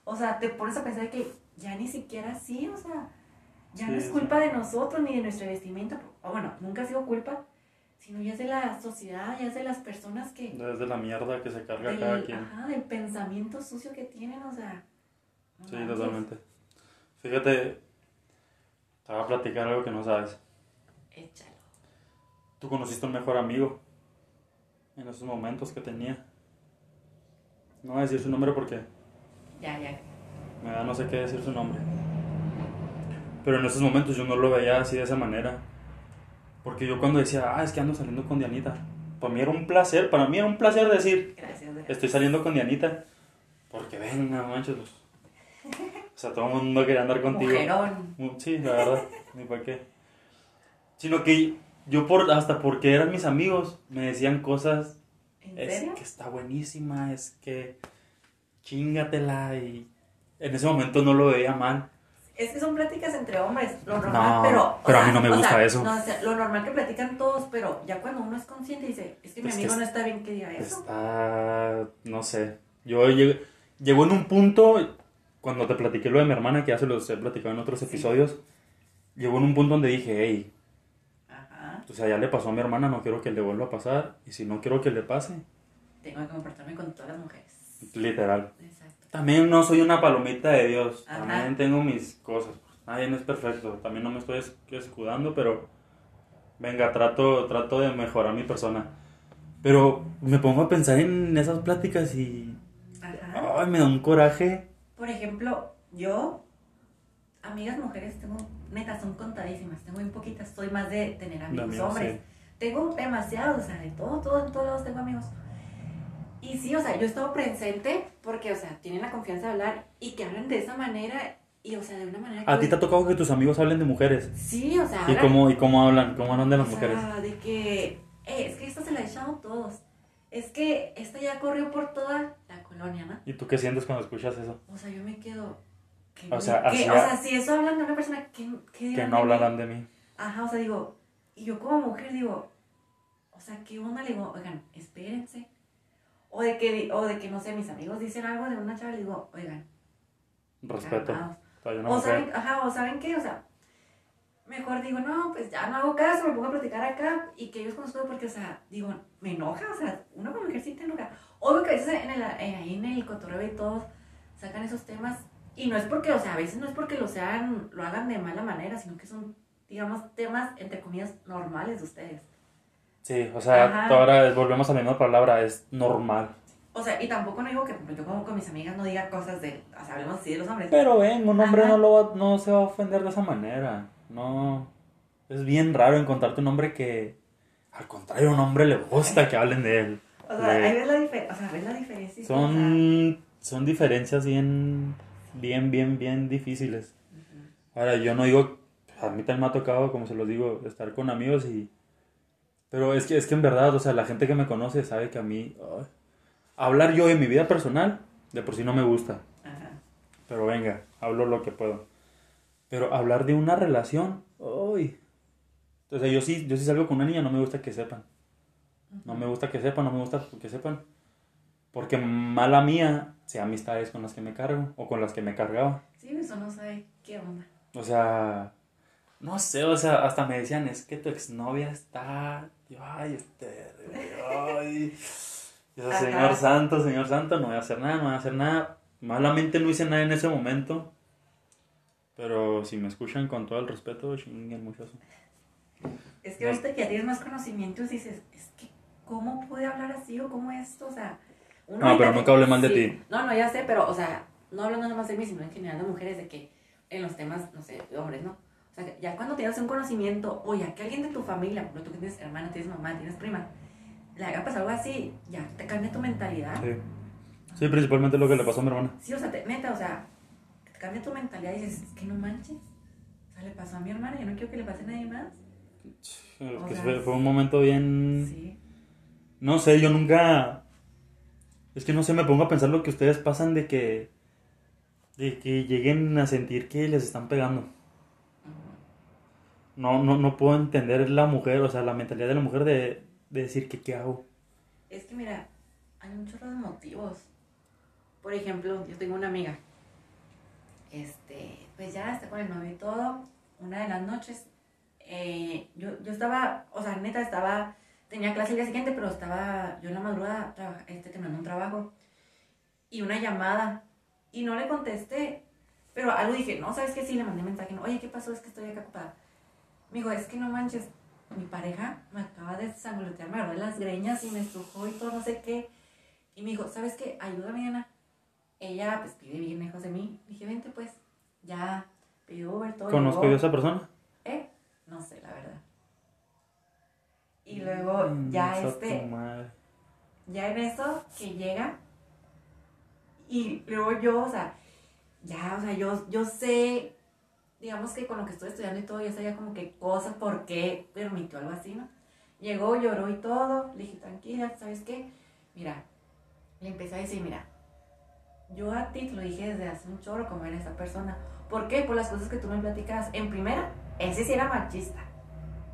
O sea, te pones a pensar que ya ni siquiera así, o sea, ya no Sí, es sí. culpa de nosotros ni de nuestra vestimenta. O bueno, nunca ha sido culpa, sino ya es de la sociedad, ya es de las personas que... Desde la mierda que se carga del, cada quien. ajá, del pensamiento sucio que tienen, o sea... no Sí, manches. totalmente. Fíjate, te voy a platicar algo que no sabes. Échalo. Tú conociste a un mejor amigo en esos momentos que tenía. No voy a decir su nombre porque Ya, ya. me da no sé qué decir su nombre. Pero en esos momentos yo no lo veía así de esa manera. Porque yo cuando decía, ah, es que ando saliendo con Dianita. Para mí era un placer, para mí era un placer decir, Gracias. estoy saliendo con Dianita. Porque ven, no manches. O sea, todo el mundo quería andar contigo. Mujerón. Sí, la verdad, ni para qué. Sino que yo por hasta porque eran mis amigos me decían cosas, ¿En es serio? que está buenísima, es que chingatela y en ese momento no lo veía mal. Es que son pláticas entre hombres, lo normal, No, pero... o pero a mí sea, no me o gusta sea, eso. no, o sea, lo normal que platican todos, pero ya cuando uno es consciente dice, es que mi Es que amigo es- no está bien que diga eso. Está, no sé, yo llegué, llegó en un punto cuando te platiqué lo de mi hermana, que ya se los he platicado en otros episodios, llegó en un punto donde dije, hey, Ajá. o sea, ya le pasó a mi hermana, no quiero que le vuelva a pasar, y si no quiero que le pase, Tengo que comportarme con todas las mujeres. literal. Exacto. También no soy una palomita de Dios, Ajá. también tengo mis cosas, nadie no es perfecto, también no me estoy es- escudando, pero venga, trato, trato de mejorar mi persona. Pero me pongo a pensar en esas pláticas y Ajá. ay, me da un coraje. Por ejemplo, yo, amigas mujeres, tengo, neta, son contadísimas, tengo muy poquitas, soy más de tener amigos hombres. sí. Tengo demasiados, o sea, de todo, todo, en todos lados tengo amigos. Y sí, o sea, yo he estado presente porque, o sea, tienen la confianza de hablar y que hablan de esa manera y, o sea, de una manera que... ¿A ti te ha tocado que tus amigos hablen de mujeres? Sí, o sea, ¿Y hablan- cómo, y cómo hablan? ¿Cómo hablan de las o mujeres? sea, de que, eh, es que esta se la echamos todos. Es que esta ya corrió por toda la colonia, ¿no? ¿Y tú qué sientes cuando escuchas eso? O sea, yo me quedo... ¿qué- O sea, así o sea, si eso hablan de una persona, ¿qué, qué Que no de mí? hablarán de mí. Ajá, o sea, digo, y yo como mujer digo, o sea, ¿qué onda? Le digo, oigan, espérense. O de que, o de que no sé, mis amigos dicen algo de una chava, le digo, oigan, Respeto. calmados. O mujer. saben, ajá, o saben qué, o sea, mejor digo, no, pues ya no hago caso, me pongo a platicar acá y que ellos conozcan porque, o sea, digo, me enoja, o sea, uno como mujer sí te enoja. Obvio que a veces en el, en- ahí en el cotorreo y todos sacan esos temas y no es porque, o sea, a veces no es porque lo sean, lo hagan de mala manera, sino que son, digamos, temas, entre comillas, normales de ustedes. Sí, o sea, ahora volvemos a la misma palabra, es normal. O sea, y tampoco no digo que, yo como con mis amigas no diga cosas de, o sea, hablemos así de los hombres. Pero ven, un hombre Ajá. no, lo va- no se va a ofender de esa manera. No. Es bien raro encontrarte un hombre que. Al contrario, a un hombre le gusta que hablen de él. O sea, Le- ahí ves la, difer- o sea, ves la diferencia. y, o sea, son, son diferencias bien, bien, bien, bien difíciles. Ahora, yo no digo, a mí también me ha tocado, como se los digo, estar con amigos y... Pero es que, es que en verdad, o sea, la gente que me conoce sabe que a mí... hablar yo de mi vida personal, de por sí no me gusta. Ajá. Pero venga, hablo lo que puedo. Pero hablar de una relación, uy. Sea, yo sí, yo sí salgo con una niña, no me gusta que sepan. No me gusta que sepan, no me gusta que sepan. Porque mala mía, sea amistades con las que me cargo o con las que me cargaba. Sí, eso no sabe qué onda. O sea, no sé, o sea, hasta me decían, es que tu exnovia está. Yo, ay, este. Ay. Yo, señor santo, señor santo, no voy a hacer nada, no voy a hacer nada. Malamente no hice nada en ese momento. Pero si me escuchan con todo el respeto, chinguen mucho eso. Es que No. ahorita que ya tienes más conocimientos dices, es que, ¿cómo puede hablar así o cómo esto? O sea, uno No, pero nunca hablé mal de sí. ti. No, no, ya sé, pero, o sea, no hablando nada más de mí, sino en general de mujeres, de que en los temas, no sé, de hombres, ¿no? O sea, ya cuando tienes un conocimiento, o ya que alguien de tu familia, por tú que tienes hermana, tienes mamá, tienes prima, le haga pasar algo así, ya te cambia tu mentalidad. Sí. Sí, principalmente lo que le pasó a mi hermana. Sí, o sea, te- neta, o sea, cambia tu mentalidad y dices, es que no manches. O sea, le pasó a mi hermana, yo no quiero que le pase a nadie más. O Que sea, fue, fue un momento bien. Sí. No sé, yo nunca. Es que no sé, me pongo a pensar lo que ustedes pasan de que. De que lleguen a sentir que les están pegando. No, no, no puedo entender la mujer, o sea, la mentalidad de la mujer de, de decir que qué hago. Es que mira, hay un chorro de motivos. Por ejemplo, yo tengo una amiga. Este, pues ya está con el novio y todo. Una de las noches, eh, yo, yo estaba, o sea, neta, estaba, tenía clase el día siguiente, pero estaba yo en la madrugada este, terminando un trabajo. Y una llamada. Y no le contesté. Pero algo dije, no, ¿sabes qué? Sí, le mandé mensaje. no, Oye, ¿qué pasó? Es que estoy acá ocupada. Me dijo, es que no manches, mi pareja me acaba de sangolotear, me agarró las greñas y me estrujó y todo, no sé qué. Y me dijo, ¿sabes qué? Ayúdame, Ana. Ella, pues, vive bien lejos de mí. Dije, vente, pues, ya pidió Uber, todo. ¿Conozco yo a esa persona? ¿Eh? No sé, la verdad. Y luego, Mm, ya esa este, ya en eso que llega y luego yo, o sea, ya, o sea, yo, yo sé, digamos que con lo que estoy estudiando y todo, yo sabía como que cosas, por qué permitió algo así, ¿no? Llegó, lloró y todo, le dije, tranquila, ¿sabes qué? Mira, le empecé a decir, mira, yo a ti te lo dije desde hace un chorro como era esa persona. ¿Por qué? Por las cosas que tú me platicas. En primera, ese sí era machista.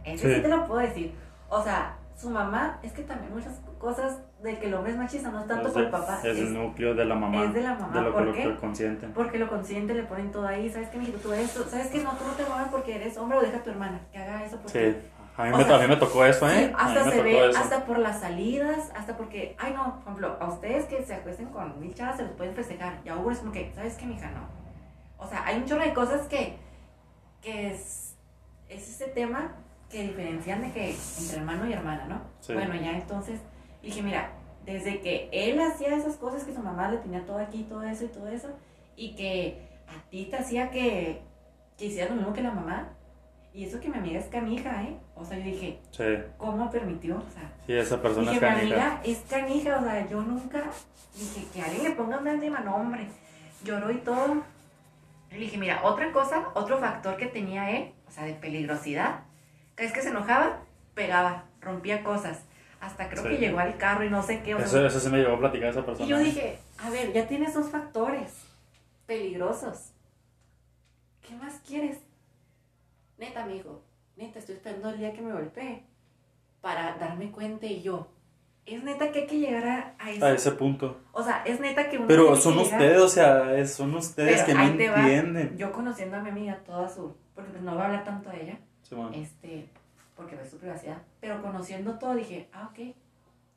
Ese sí, Sí. te lo puedo decir. O sea, su mamá, es que también muchas cosas de que el hombre es machista no es tanto Es por el papá. Es el núcleo de la mamá. es de la mamá, De lo ¿por que qué? lo consciente. Porque lo consciente le ponen todo ahí, ¿sabes qué, mijito? Tú esto, ¿sabes qué? No, tú no te muevas porque eres hombre o deja a tu hermana que haga eso porque... Sí. A mí, me, sea, a mí me tocó eso, Sí, ¿eh? a hasta se ve, eso. hasta por las salidas, hasta porque, ay no, por ejemplo, a ustedes que se acuesten con mil chavas se los pueden festejar, y a Hugo es como que, ¿sabes qué, mija? No. O sea, hay un chorro de cosas que, que es, es ese tema que diferencian de que entre hermano y hermana, ¿no? Sí. Bueno, ya entonces dije, mira, desde que él hacía esas cosas que su mamá le tenía todo aquí, todo eso y todo eso, y que a ti te hacía que, que hicieras lo mismo que la mamá, y eso que mi amiga es canija, ¿eh? O sea, yo dije, Sí, ¿cómo permitió? O sea, sí, esa persona dije, es mi canija. amiga es canija, o sea, yo nunca dije que alguien le ponga un encima, no, hombre, lloró y todo. Le dije, mira, otra cosa, otro factor que tenía él, o sea, de peligrosidad, que es que se enojaba, pegaba, rompía cosas, hasta creo Sí. que llegó al carro y no sé qué, o sea, Eso, eso se me llegó a platicar esa persona. y yo dije, a ver, ya tienes dos factores peligrosos. ¿Qué más quieres? Neta, amigo, neta, estoy esperando el día que me golpee para darme cuenta y yo. Es neta que hay que llegar a, a eso. A ese punto. O sea, es neta que uno Pero son que llegar- ustedes, o sea, son ustedes Pero que no va. entienden. Yo conociendo a mi amiga toda su. Porque pues no voy a hablar tanto de ella. Simón. Este. Porque es su privacidad. Pero conociendo todo dije, ah, ok.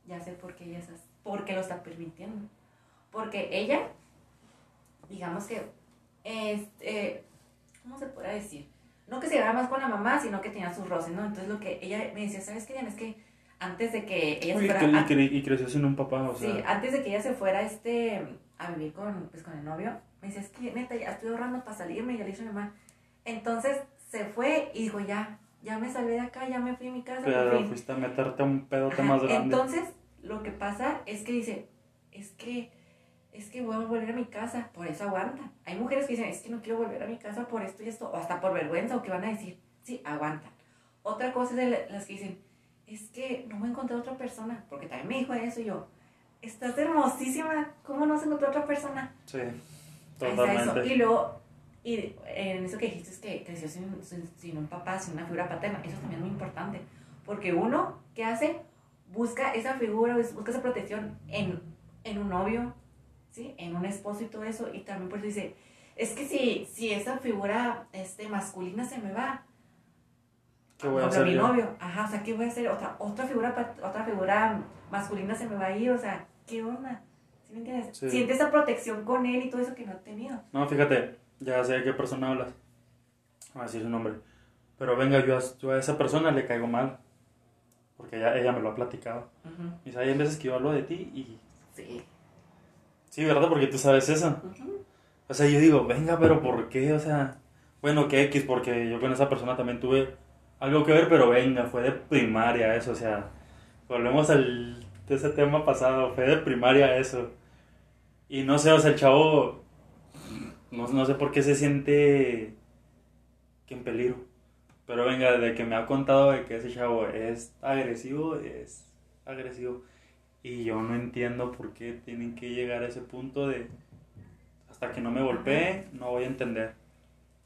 Ya sé por qué ella es así. Porque lo está permitiendo. Porque ella, digamos que, este, ¿cómo se puede decir? No que se llevara más con la mamá, sino que tenía sus roces, ¿no? Entonces lo que ella me decía, ¿sabes qué, Diana? Es que antes de que ella se fuera... y, a- cre- y creció sin un papá, o sea. Sí, antes de que ella se fuera este, a vivir con, pues, con el novio, me decía, es que neta, ya estoy ahorrando para salirme. Y yo le dije a mi mamá. Entonces se fue y dijo, ya, ya me salí de acá, ya me fui a mi casa. fin". fuiste a meterte a un pedote Ajá, más grande. Entonces, lo que pasa es que dice, es que, es que voy a volver a mi casa, por eso aguanta. Hay mujeres que dicen, es que no quiero volver a mi casa por esto y esto, o hasta por vergüenza, o que van a decir, sí, aguantan. Otra cosa es de la- las que dicen, es que no voy a encontrar otra persona, porque también me dijo eso y yo, estás hermosísima, ¿cómo no se encontró otra persona? Sí, está eso. totalmente. Y luego, y en eso que dijiste es que creció sin, sin, sin un papá, sin una figura paterna, eso también es muy importante. Porque uno, ¿qué hace? Busca esa figura, bus- busca esa protección en, en un novio, ¿sí? En un esposo y todo eso. Y también por eso dice, es que si, si esa figura este, masculina se me va, ¿Qué voy a hacer mi yo? novio, ajá, o sea, ¿qué voy a hacer? Otra, otra, figura, otra figura masculina se me va a ir, o sea, ¿qué onda? ¿Sí me entiendes? Sí. Siente esa protección con él y todo eso que no ha tenido. No, fíjate, ya sé de qué persona hablas. Voy a decir su nombre. Pero venga, yo a, yo a esa persona le caigo mal. Porque ella, ella me lo ha platicado. Ujú. Y sabes, hay veces que yo hablo de ti y... Sí. Sí, ¿verdad? Porque tú sabes eso. Ujú. O sea, yo digo, venga, pero ¿por qué? O sea, bueno, que X, porque yo con esa persona también tuve algo que ver, pero venga, fue de primaria eso, o sea, volvemos al de ese tema pasado, fue de primaria eso. Y no sé, o sea, el chavo, no, no sé por qué se siente que en peligro. Pero venga, de que me ha contado de que ese chavo es agresivo, es agresivo. Y yo no entiendo por qué tienen que llegar a ese punto de hasta que no me golpee, no voy a entender.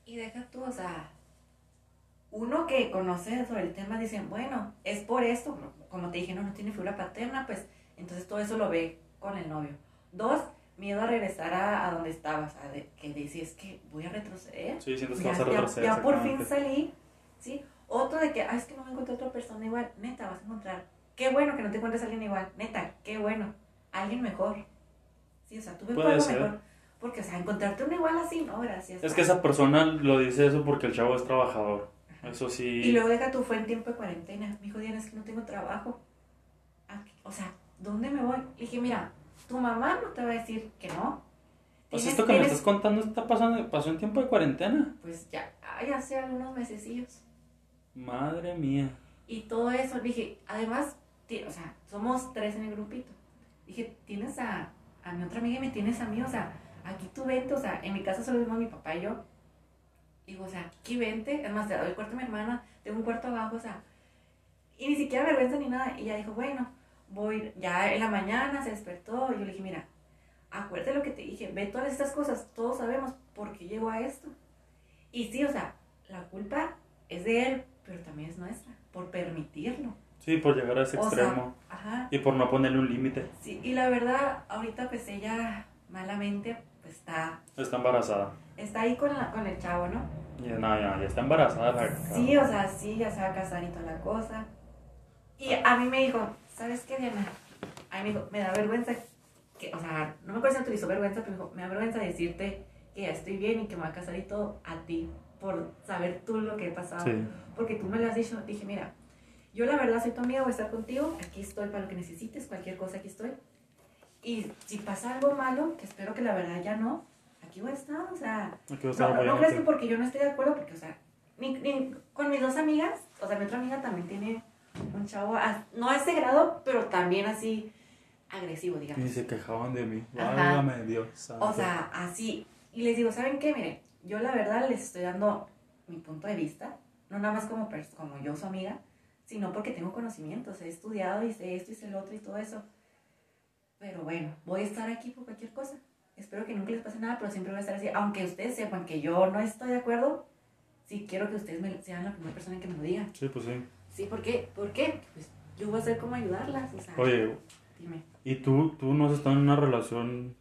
Y deja tú, o sea, uno que conoce sobre el tema dice, bueno, es por esto, como te dije, no, no tiene figura paterna, pues entonces todo eso lo ve con el novio. Dos, miedo a regresar a, a donde estaba, o sea, de- que dice, es que voy a retroceder. Sí, sientes que Ya, vas a ya- retroceder. ya por fin salí, ¿sí? Otro de que, ah, es que no me encontré otra persona igual, neta, vas a encontrar. Qué bueno que no te encuentres a alguien igual, neta, qué bueno. Alguien mejor. Sí, o sea, tú por Puede ser. mejor. Porque, o sea, encontrarte uno igual así, no, gracias. Es que esa persona lo dice eso porque el chavo es trabajador. Eso Y sí. luego deja tú, fue en tiempo de cuarentena. Me dijo, Diana, es que no tengo trabajo. Aquí- O sea, ¿dónde me voy? Le dije, mira, tu mamá no te va a decir que no. Pues esto que me estás contando está pasando, pasó en tiempo de cuarentena. Pues ya, ay, hace algunos mesecillos. Madre mía. Y todo eso, dije, además, o sea, somos tres en el grupito. Dije, tienes a, a mi otra amiga y me tienes a mí, o sea, aquí tú vente, o sea, en mi casa solo vivimos mi papá y yo. Digo, o sea, aquí vente, además te doy el cuarto a mi hermana, tengo un cuarto abajo, o sea, y ni siquiera vergüenza ni nada. Y ella dijo, bueno, voy, ya en la mañana se despertó, y yo le dije, mira, acuérdate lo que te dije, ve todas estas cosas, todos sabemos por qué llegó a esto. Y sí, o sea, la culpa es de él, pero también es nuestra, por permitirlo. Sí, por llegar a ese O sea, extremo. ajá. Y por no ponerle un límite. Sí, y la verdad, ahorita pues ella malamente pues está, Está embarazada. está ahí con, la- con el chavo, ¿no? Y no, ya, ya está embarazada la Sí, o sea, sí, ya se va a casar y toda la cosa. Y a mí me dijo, ¿sabes qué, Diana? A mí me dijo, me da vergüenza, que, o sea, no me acuerdo si utilizó vergüenza, pero me dijo, me da vergüenza decirte que ya estoy bien y que me voy a casar y todo a ti, por saber tú lo que he pasado. Sí. Porque tú me lo has dicho. Dije, mira, yo la verdad soy tu amiga, voy a estar contigo, aquí estoy para lo que necesites, cualquier cosa aquí estoy. Y si pasa algo malo, que espero que la verdad ya no, aquí voy a estar, o sea, no, no apoyándote. crees que porque yo no estoy de acuerdo, porque, o sea, con mis dos amigas, o sea, mi otra amiga también tiene un chavo, a- no a ese grado, pero también así agresivo, digamos. Y se quejaban de mí. Válgame Dios. santo. O sea, así. Y les digo, ¿saben qué? Miren, yo la verdad les estoy dando mi punto de vista, no nada más como, como yo, su amiga, sino porque tengo conocimientos, he estudiado y sé esto y sé lo otro y todo eso. Pero bueno, voy a estar aquí por cualquier cosa. Espero que nunca les pase nada, pero siempre voy a estar así. Aunque ustedes sepan que yo no estoy de acuerdo, sí quiero que ustedes me, sean la primera persona que me lo digan. Sí, pues sí. Sí, ¿por qué? ¿Por qué? Pues yo voy a hacer cómo ayudarlas. O sea, Oye, dime. ¿y tú, tú no has estado en una relación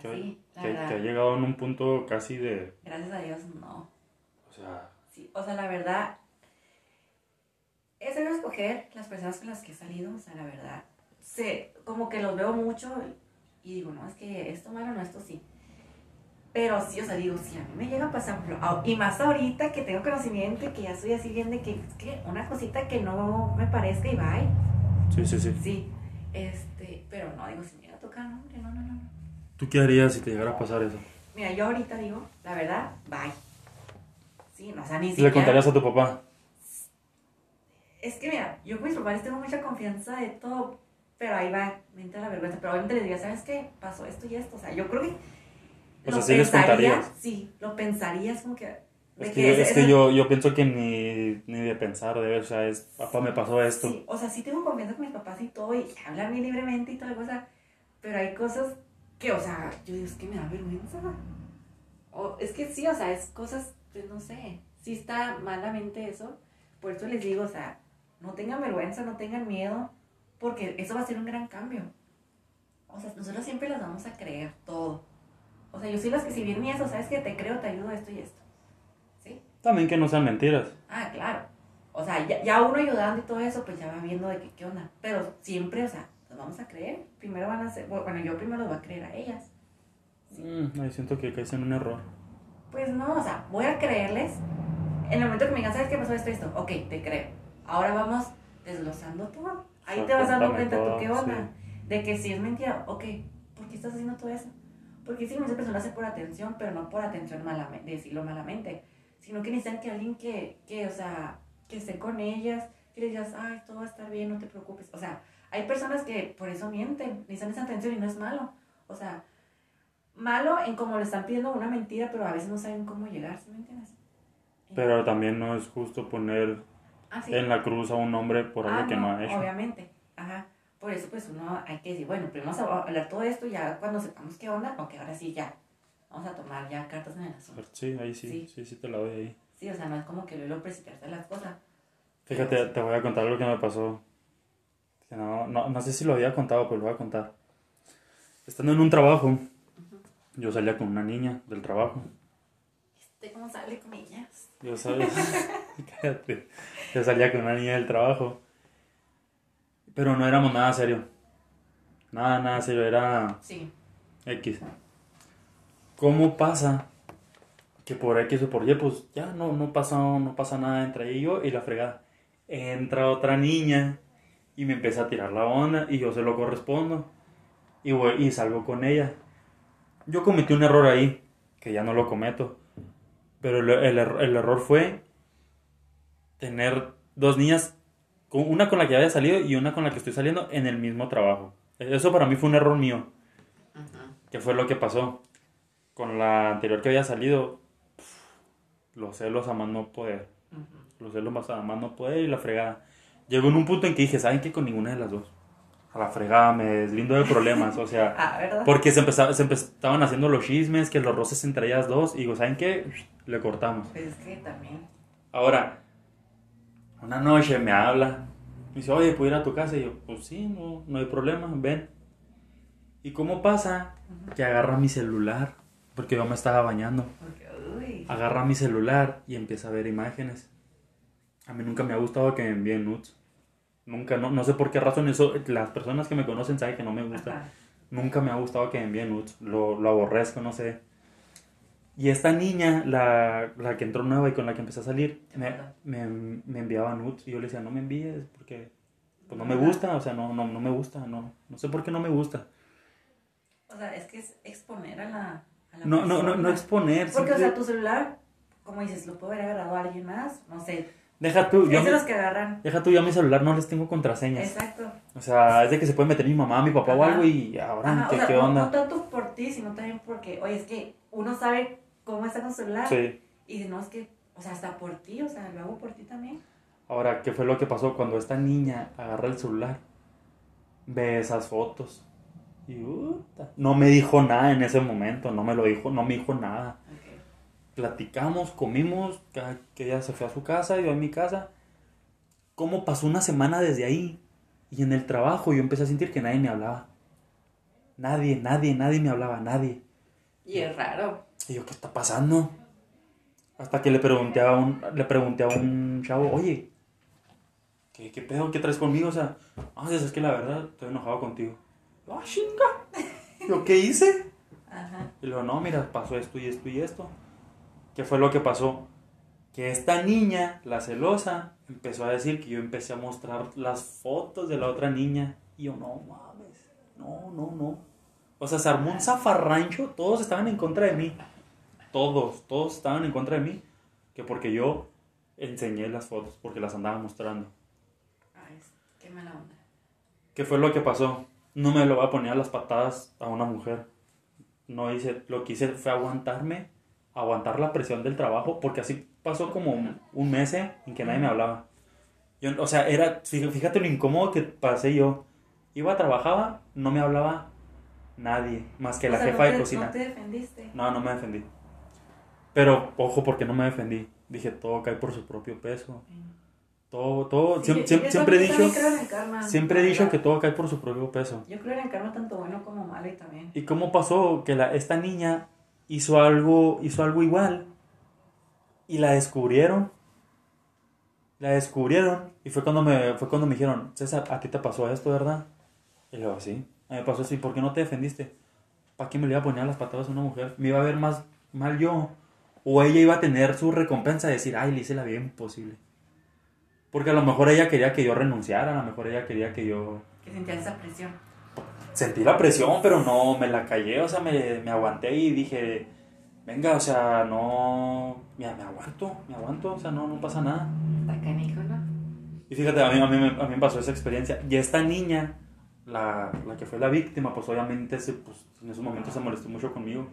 que, Así, que, que ha llegado en un punto casi de... Gracias a Dios, no. O sea, Sí, o sea, la verdad, he sabido escoger las personas con las que he salido, o sea, la verdad, sé, como que los veo mucho y digo, no, es que esto malo, no, esto sí. Pero sí, o sea, digo, si a mí me llega a pasar, y más ahorita que tengo conocimiento y que ya estoy así bien de que, es que una cosita que no me parezca y bye. sí, sí, sí. Sí, este, pero no, digo, si me llega a tocar, no, hombre, no, no, no. ¿Tú qué harías si te llegara a pasar eso? Mira, yo ahorita digo, la verdad, bye. Sí, no, o sea, ni ¿Le siquiera... contarías a tu papá? Es que mira, yo con mis papás tengo mucha confianza de todo, pero ahí va, me entra la vergüenza. Pero obviamente les diría, ¿sabes qué? Pasó esto y esto. O sea, yo creo que. O sea, ¿sí les contarías? Sí, lo pensarías como que. Es que, ese- es que yo, yo pienso que ni, ni de pensar, de ver, o sea, es, papá, me pasó esto. Sí, o sea, sí tengo confianza con mis papás y todo, y hablan bien libremente y toda la cosa, pero hay cosas que, o sea, yo digo, es que me da vergüenza. O, es que sí, o sea, es cosas, pues no sé, sí está malamente eso. Por eso les digo, o sea, no tengan vergüenza, no tengan miedo, porque eso va a ser un gran cambio. O sea, nosotros siempre las vamos a creer todo. O sea, yo soy las que si bien eso, sabes que te creo, te ayudo esto y esto. ¿Sí? También que no sean mentiras. Ah, claro. O sea, ya, ya uno ayudando y todo eso, pues ya va viendo de qué, qué onda. Pero siempre, o sea, los vamos a creer. Primero van a ser, bueno, yo primero los voy a creer a ellas. Mm, ahí siento que caes en un error. Pues no, o sea, voy a creerles. En el momento que me digan, ¿sabes qué pasó esto y esto? Ok, te creo. Ahora vamos desglosando todo. Ahí O sea, te vas dando cuenta tú qué onda. De que si es mentira, ok, ¿por qué estás haciendo todo eso? Porque sí, muchas personas hacen por atención, pero no por atención malamente, decirlo malamente, sino que necesitan que alguien que, que, o sea, que esté con ellas, que les digas, ay, todo va a estar bien, no te preocupes. O sea, hay personas que por eso mienten, necesitan esa atención y no es malo. O sea, malo en como le están pidiendo una mentira, pero a veces no saben cómo llegar, ¿sí me entiendes? Pero también no es justo poner En la cruz a un hombre por algo Ah, que no ha hecho. Obviamente, ajá. Por eso, pues uno hay que decir, bueno, primero vamos a hablar todo esto, ya cuando sepamos qué onda, ok, ahora sí, ya. Vamos a tomar ya cartas en el asunto. Sí, ahí sí, Sí. sí, sí, te la doy ahí. Sí, o sea, no es como que luego precipitarse las cosas. Fíjate, te voy a contar algo que me pasó. Que no, no, no sé si lo había contado, pero lo voy a contar. Estando en un trabajo, yo salía con una niña del trabajo. Este, ¿cómo sale con ellas? Yo salía, cállate. Yo salía con una niña del trabajo. Pero no éramos nada serio. Nada, nada serio. Era Sí. X. ¿Cómo pasa que por X o por Y, pues ya no, no, pasa, no pasa nada entre ella y yo y la fregada? Entra otra niña y me empieza a tirar la onda y yo se lo correspondo y, voy, y salgo con ella. Yo cometí un error ahí, que ya no lo cometo, pero el, el error- el error fue tener dos niñas, una con la que había salido y una con la que estoy saliendo en el mismo trabajo. Eso para mí fue un error mío. Ajá. ¿Qué fue lo que pasó? Con la anterior que había salido, pf, los celos a más no poder. Ujú. Los celos más a más no poder y la fregada. Llegó en un punto en que dije, ¿saben qué? Con ninguna de las dos. A la fregada, me deslindo de problemas. O sea, Ah, porque se, empezaba, se empe- estaban haciendo los chismes, que los roces entre ellas dos. Y digo, ¿saben qué? Le cortamos. Pues es que también. Ahora, una noche me habla Me dice, oye, ¿puedo ir a tu casa? Y yo, pues sí, no, no hay problema, ven. ¿Y cómo pasa? Que agarra mi celular, porque yo me estaba bañando. Agarra mi celular y empieza a ver imágenes. A mí nunca me ha gustado que me envíen nudes. Nunca, no, no sé por qué razón eso, las personas que me conocen saben que no me gusta. Ajá. Nunca me ha gustado que me envíen nudes. Lo, lo aborrezco, no sé. Y esta niña, la, la que entró nueva y con la que empecé a salir, me, me, me enviaba nudes. Y yo le decía, no me envíes porque pues no me gusta. O sea, no, no, no me gusta. No, no sé por qué no me gusta. O sea, es que es exponer a la, a la No, no, no, no exponer. Porque, o sea, tu celular, como dices, lo puede haber agarrado a alguien más, no sé. Deja tú, yo, Es de los que agarran. deja tú, yo a mi celular no les tengo contraseñas. Exacto. O sea, es de que se puede meter mi mamá, mi papá o algo y ahora, Ajá, ¿qué, o sea, qué no- onda? No, tanto por ti, sino también porque, oye, es que uno sabe cómo está con celular. Sí. Y dice, no, es que, o sea, hasta por ti, o sea, lo hago por ti también. Ahora, ¿qué fue lo que pasó cuando esta niña agarra el celular? Ve esas fotos. Y puta, no me dijo nada en ese momento, no me lo dijo, no me dijo nada. Ok. Platicamos, comimos, que ella se fue a su casa, yo a mi casa. ¿Cómo pasó una semana desde ahí? Y en el trabajo yo empecé a sentir que nadie me hablaba. Nadie, nadie, nadie me hablaba, nadie. Y es raro. Y yo, ¿qué está pasando? Hasta que le pregunté a un, le pregunté a un chavo, oye, ¿qué, qué pedo? ¿Qué traes conmigo? O sea, ah, es que la verdad estoy enojado contigo. Ah, chinga. ¿Yo qué hice? Ajá. Y luego, no, mira, pasó esto y esto y esto. ¿Qué fue lo que pasó? Que esta niña, la celosa, empezó a decir que yo empecé a mostrar las fotos de la otra niña. Y yo, no mames, no, no, no. O sea, se armó un zafarrancho, todos estaban en contra de mí. Todos, todos estaban en contra de mí. Que porque yo enseñé las fotos, porque las andaba mostrando. Ay, qué mala onda. ¿Qué fue lo que pasó? No me lo voy a poner a las patadas a una mujer. No hice, lo que hice fue aguantarme, aguantar la presión del trabajo, porque así pasó como un, un mes eh, en que nadie me hablaba. Yo, o sea, era, fí- fíjate lo incómodo que pasé yo. Iba, trabajaba, no me hablaba nadie, más que O la sea, jefa no de te- cocina. No te defendiste. No, no me defendí. Pero, ojo, porque no me defendí. Dije, todo cae por su propio peso. Todo, todo, Sí, siem- yo- siem- yo siempre he dicho, creo en el karma, siempre he dicho que todo cae por su propio peso. Yo creo en el karma tanto bueno como malo y también. ¿Y cómo pasó que la, esta niña hizo algo, hizo algo igual? Y la descubrieron. La descubrieron. Y fue cuando me, fue cuando me dijeron, César, a ti te pasó esto, ¿verdad? Y le digo, sí, a mí me pasó. ¿Y por qué no te defendiste? ¿Para qué me le iba a poner las patadas a una mujer? ¿Me iba a ver más mal yo? ¿O ella iba a tener su recompensa de decir, ay, le hice la vida imposible? Porque a lo mejor ella quería que yo renunciara, a lo mejor ella quería que yo Que sentías esa presión. sentí la presión, pero no me la callé, o sea, me, me aguanté y dije, venga, o sea, no, mira, me aguanto, me aguanto, o sea, no, no pasa nada. Está canijo, ¿no? Y fíjate, a mí, a mí, a mí me pasó esa experiencia. Y esta niña, la, la que fue la víctima, pues obviamente se, pues, en esos momentos se molestó mucho conmigo.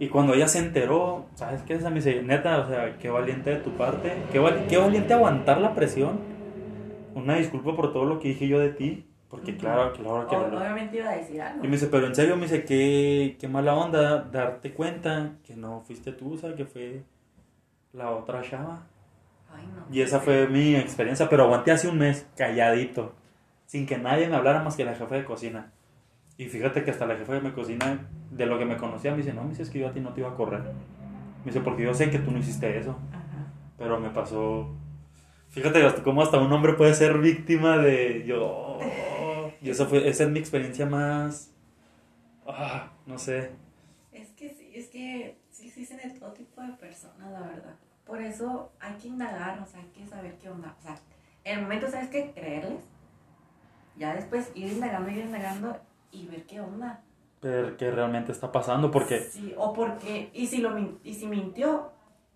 Y cuando ella se enteró, ¿sabes qué? Esa me dice, neta, o sea, qué valiente de tu parte, qué, val- qué valiente aguantar la presión. Una disculpa por todo lo que dije yo de ti, porque Ujú. claro, claro que O- no- obviamente iba a decir algo. y me dice, pero en serio, me dice, qué, qué mala onda darte cuenta que no fuiste tú, o sea, que fue la otra chava. Ay, no. Y esa fue mi experiencia, pero aguanté hace un mes, calladito, sin que nadie me hablara más que la jefa de cocina. Y fíjate que hasta la jefa de mi cocina, de lo que me conocía, me dice, no, me dice, es que yo a ti no te iba a correr. Me dice, porque yo sé que tú no hiciste eso, Ajá. pero me pasó... Fíjate hasta cómo hasta un hombre puede ser víctima de yo. Y esa, fue, esa es mi experiencia más... Ah, no sé. Es que sí, es que sí existen de todo tipo de personas, la verdad. Por eso hay que indagar, o sea, hay que saber qué onda. O sea, en el momento sabes que creerles, ya después ir indagando, ir indagando y ver qué onda. Ver qué realmente está pasando, porque... Sí, o porque, y si, lo, y si mintió,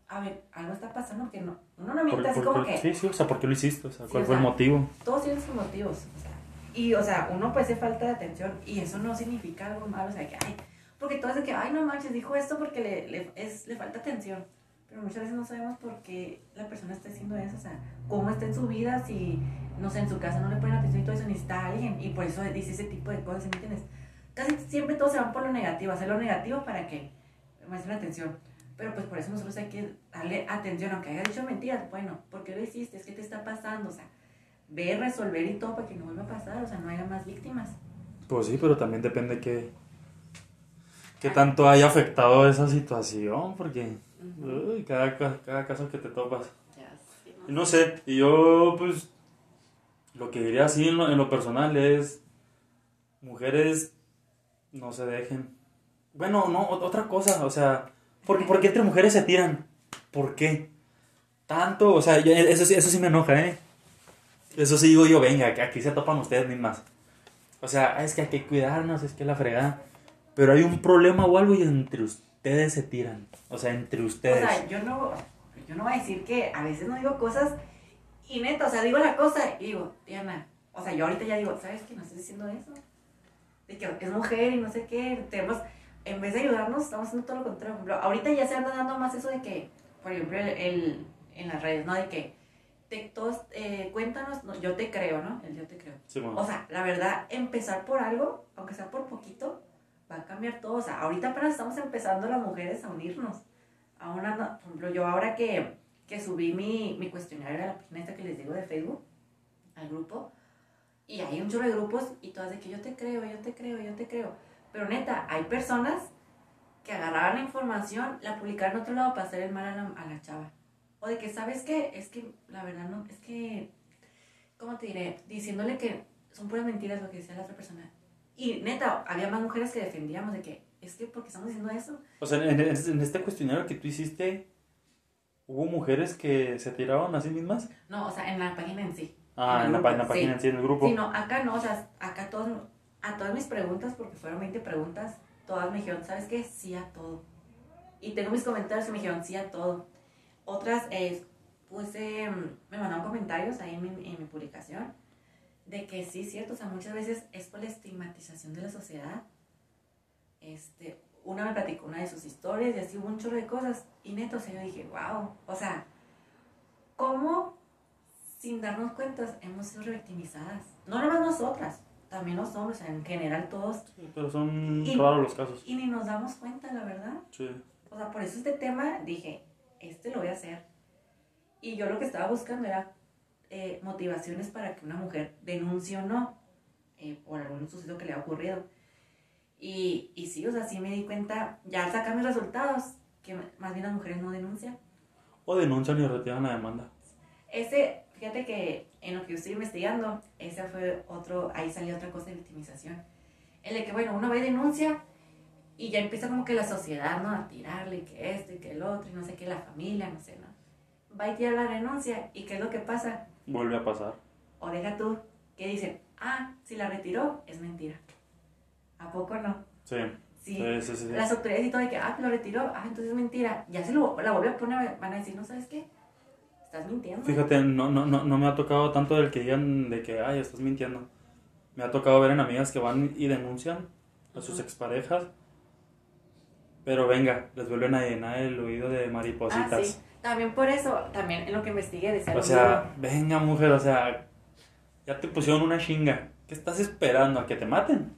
a ver, algo está pasando que no. Uno no miente por- así por- como que. Sí, sí, o sea, ¿por qué lo hiciste? O sea, Sí, ¿cuál o fue el motivo? todos tienen sus motivos. O sea, y, o sea, uno puede ser falta de atención y eso no significa algo malo. O sea, que, ay, porque todo es de que, ay, no manches, dijo esto porque le, le, es, le falta atención. Pero muchas veces no sabemos por qué la persona está haciendo eso. O sea, cómo está en su vida, si, no sé, en su casa no le ponen atención y todo eso, necesita a alguien. Y por eso dice ese tipo de cosas, ¿sí ¿me entiendes? Casi siempre todos se van por lo negativo, hacer lo negativo para que muestren atención. Pero pues por eso nosotros hay que darle atención, aunque haya dicho mentiras, bueno, ¿por qué lo hiciste? Es que te está pasando, o sea, ver, resolver y todo para que no vuelva a pasar, o sea, no haya más víctimas. Pues sí, pero también depende que qué tanto haya afectado esa situación, porque uy, cada, ca- cada caso que te topas. Ya, sí, Y no sé, y yo pues lo que diría así en lo, en lo personal es mujeres no se dejen. Bueno, no, ot- otra cosa, o sea, ¿por, ¿por qué entre mujeres se tiran? ¿Por qué? Tanto, o sea, yo- eso, sí- eso sí me enoja, ¿eh? Eso sí digo yo, venga, que aquí se topan ustedes mismas. O sea, es que hay que cuidarnos, es que la fregada. Pero hay un problema o algo y entre ustedes se tiran. O sea, entre O ustedes. sea, yo no, yo no voy a decir que a veces no digo cosas y neta, o sea, digo la cosa y digo, Diana, o sea, yo ahorita ya digo, ¿sabes qué? No estoy diciendo eso. De que es mujer y no sé qué, tenemos, en vez de ayudarnos, estamos haciendo todo lo contrario. Por ejemplo, ahorita ya se anda dando más eso de que, por ejemplo, el, el- en las redes, ¿no? De que, te, todos, eh, cuéntanos, no, yo te creo, ¿no? El yo te creo. Sí. O sea, la verdad, empezar por algo, aunque sea por poquito, va a cambiar todo. O sea, ahorita apenas estamos empezando las mujeres a unirnos. A una, por ejemplo, yo ahora que, que subí mi, mi cuestionario a la página que les digo de Facebook, al grupo, y hay un chorro de grupos y todas de que yo te creo, yo te creo, yo te creo. Pero neta, hay personas que agarraban la información, la publicaron en otro lado para hacer el mal a la, a la chava. O de que, ¿sabes qué? Es que, la verdad, no, es que ¿cómo te diré? Diciéndole que son puras mentiras lo que decía la otra persona. Y neta, había más mujeres que defendíamos de que, es que porque estamos diciendo eso. O sea, en, en- en este cuestionario que tú hiciste, ¿hubo mujeres que se tiraban a sí mismas? No, o sea, en la página en sí. Ah, el en la, grupo, en la página sí. en sí, en el grupo. Sí, no, acá no, o sea, acá todos, a todas mis preguntas, porque fueron 20 preguntas, todas me dijeron, ¿sabes qué? Sí a todo. Y tengo mis comentarios que me dijeron sí a todo. Otras, eh, puse, mm, me mandaron comentarios ahí en mi, en mi publicación, de que sí, cierto, o sea, muchas veces es por la estigmatización de la sociedad. Este, una me platicó una de sus historias y así hubo un chorro de cosas. Y neto, o sea, yo dije, wow, o sea, ¿cómo sin darnos cuenta hemos sido revictimizadas? No nomás nosotras, también los hombres, o sea, en general todos. Sí, pero son Y- raros los casos. Y ni nos damos cuenta, la verdad. Sí. O sea, por eso este tema dije, este lo voy a hacer. Y yo lo que estaba buscando era eh, motivaciones para que una mujer denuncie o no eh, por algún suceso que le ha ocurrido. Y, y sí, o sea, sí me di cuenta, ya al sacar mis resultados, que más bien las mujeres no denuncian. O denuncian y retiran la demanda. Ese, fíjate que en lo que yo estoy investigando, ese fue otro, ahí salió otra cosa de victimización. El de que, bueno, uno va y denuncia y ya empieza como que la sociedad, ¿no? A tirarle que esto y que el otro y no sé qué, la familia, no sé, ¿no? Va y tira la denuncia y ¿qué es lo que pasa? Vuelve a pasar. O deja tú, que dicen, ah, si la retiró, es mentira. ¿A poco no? Sí. Sí. Sí, sí, sí. sí. Las autoridades y todo de que, ah, lo retiró, ah, entonces es mentira. Ya se lo, la volvió a poner, van a decir, no sabes qué, estás mintiendo. Fíjate, no, no, no, no me ha tocado tanto del que digan de que, ay, estás mintiendo. Me ha tocado ver en amigas que van y denuncian a sus exparejas. Pero venga, les vuelven a llenar el oído de Ah, maripositas. sí. También por eso, también en lo que investigué decía O sea, venga mujer, o sea, ya te pusieron una chinga. ¿Qué estás esperando? ¿A que te maten?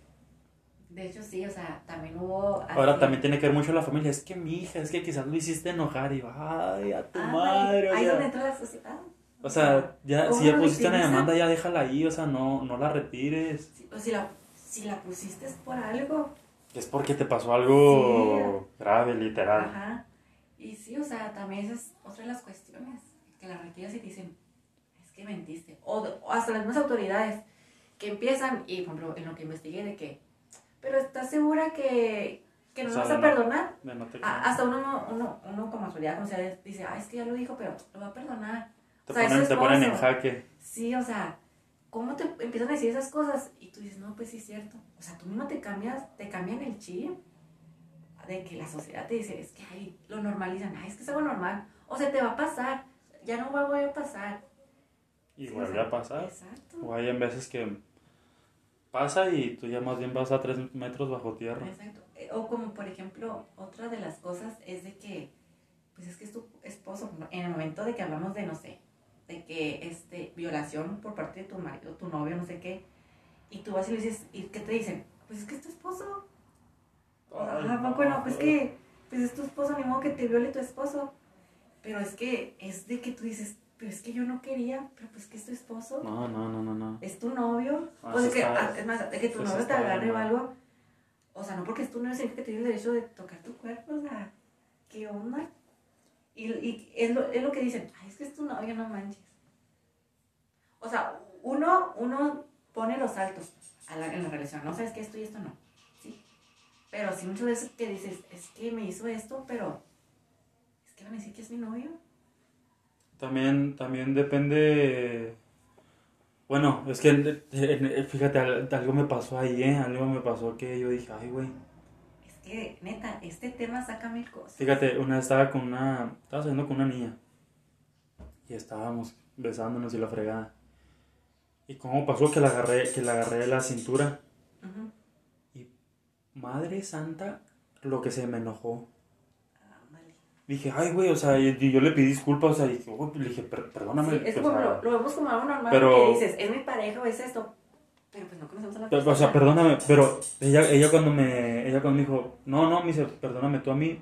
De hecho, sí, o sea, también hubo... Ahora también tiene que ver mucho la familia. Es que mi hija, es que quizás lo hiciste enojar y va, ay, a tu Ah, madre. Ahí donde entra la sociedad. o sea, ya, ¿Cómo si ya pusiste una demanda, ya déjala ahí, o sea, no, no la retires. Si, o si, la, si la pusiste es por algo. Es porque te pasó algo grave, literal. Ajá. Y sí, o sea, también es otra de las cuestiones. Que la retiras y te dicen, es que mentiste. O, o hasta las mismas autoridades que empiezan, y por ejemplo, en lo que investigué, de que, pero ¿estás segura que, que no O sea, vas a no- perdonar? No A- hasta uno, uno, uno como autoridad, como sea, dice, ah, es que ya lo dijo, pero lo va a perdonar. te o sea, es ponen, su te ponen en jaque. Sí, o sea, ¿cómo te empiezan a decir esas cosas? Y tú dices, no, pues sí es cierto. O sea, tú mismo te cambias, te cambian el chip de que la sociedad te dice, es que ay, lo normalizan, ay, es que es algo normal. O sea, te va a pasar, ya no va a volver a pasar. Y Sí, o vuelve sea, a pasar. Exacto. O hay en veces que pasa y tú ya más bien vas a tres metros bajo tierra. Exacto. Eh, O como por ejemplo, otra de las cosas es de que, pues es que es tu esposo, en el momento de que hablamos de, no sé, de que este, violación por parte de tu marido, tu novio, no sé qué, y tú vas y le dices, ¿y qué te dicen? Pues es que es tu esposo. Ay, Ah, no, pues que, pues es tu esposo, ni modo que te viole tu esposo. Pero es que es de que tú dices, pero es que yo no quería, pero pues que es tu esposo, No, no, no, no, no. es tu novio. Ah, o sea, que, está- ah, es más, de que tu eso novio te agarre o algo. O sea, no porque es tu novio, significa que tienes el derecho de tocar tu cuerpo, o sea, ¿qué onda? Y, y es, lo, es lo que dicen, ay, es que es tu novio, no manches. O sea, uno, uno pone los saltos a la, en la relación, no sabes que esto y esto no, ¿sí? Pero sí muchas veces que dices, es que me hizo esto, pero es van a decir que es mi novio. También, también depende. Bueno, es que fíjate, al- algo me pasó ahí, ¿eh? Algo me pasó que yo dije, ay, güey. Es que, neta, este tema saca mil cosas. Fíjate, una vez estaba con una. Estaba saliendo con una niña. Y estábamos besándonos y la fregada. ¿Y cómo pasó que la agarré, que la agarré de la cintura? Y madre santa, lo que se me enojó. Dije, ay, güey, o sea, y, yo le pedí disculpas, o sea, dije, "Oh", le dije, "Per- perdóname. Sí, es como lo, lo vemos como algo normal pero- porque dices, es mi pareja o es esto, pero pues no conocemos a la persona. o sea, perdóname, pero ella, ella cuando me, ella cuando me dijo, no, no, me dice, perdóname tú a mí,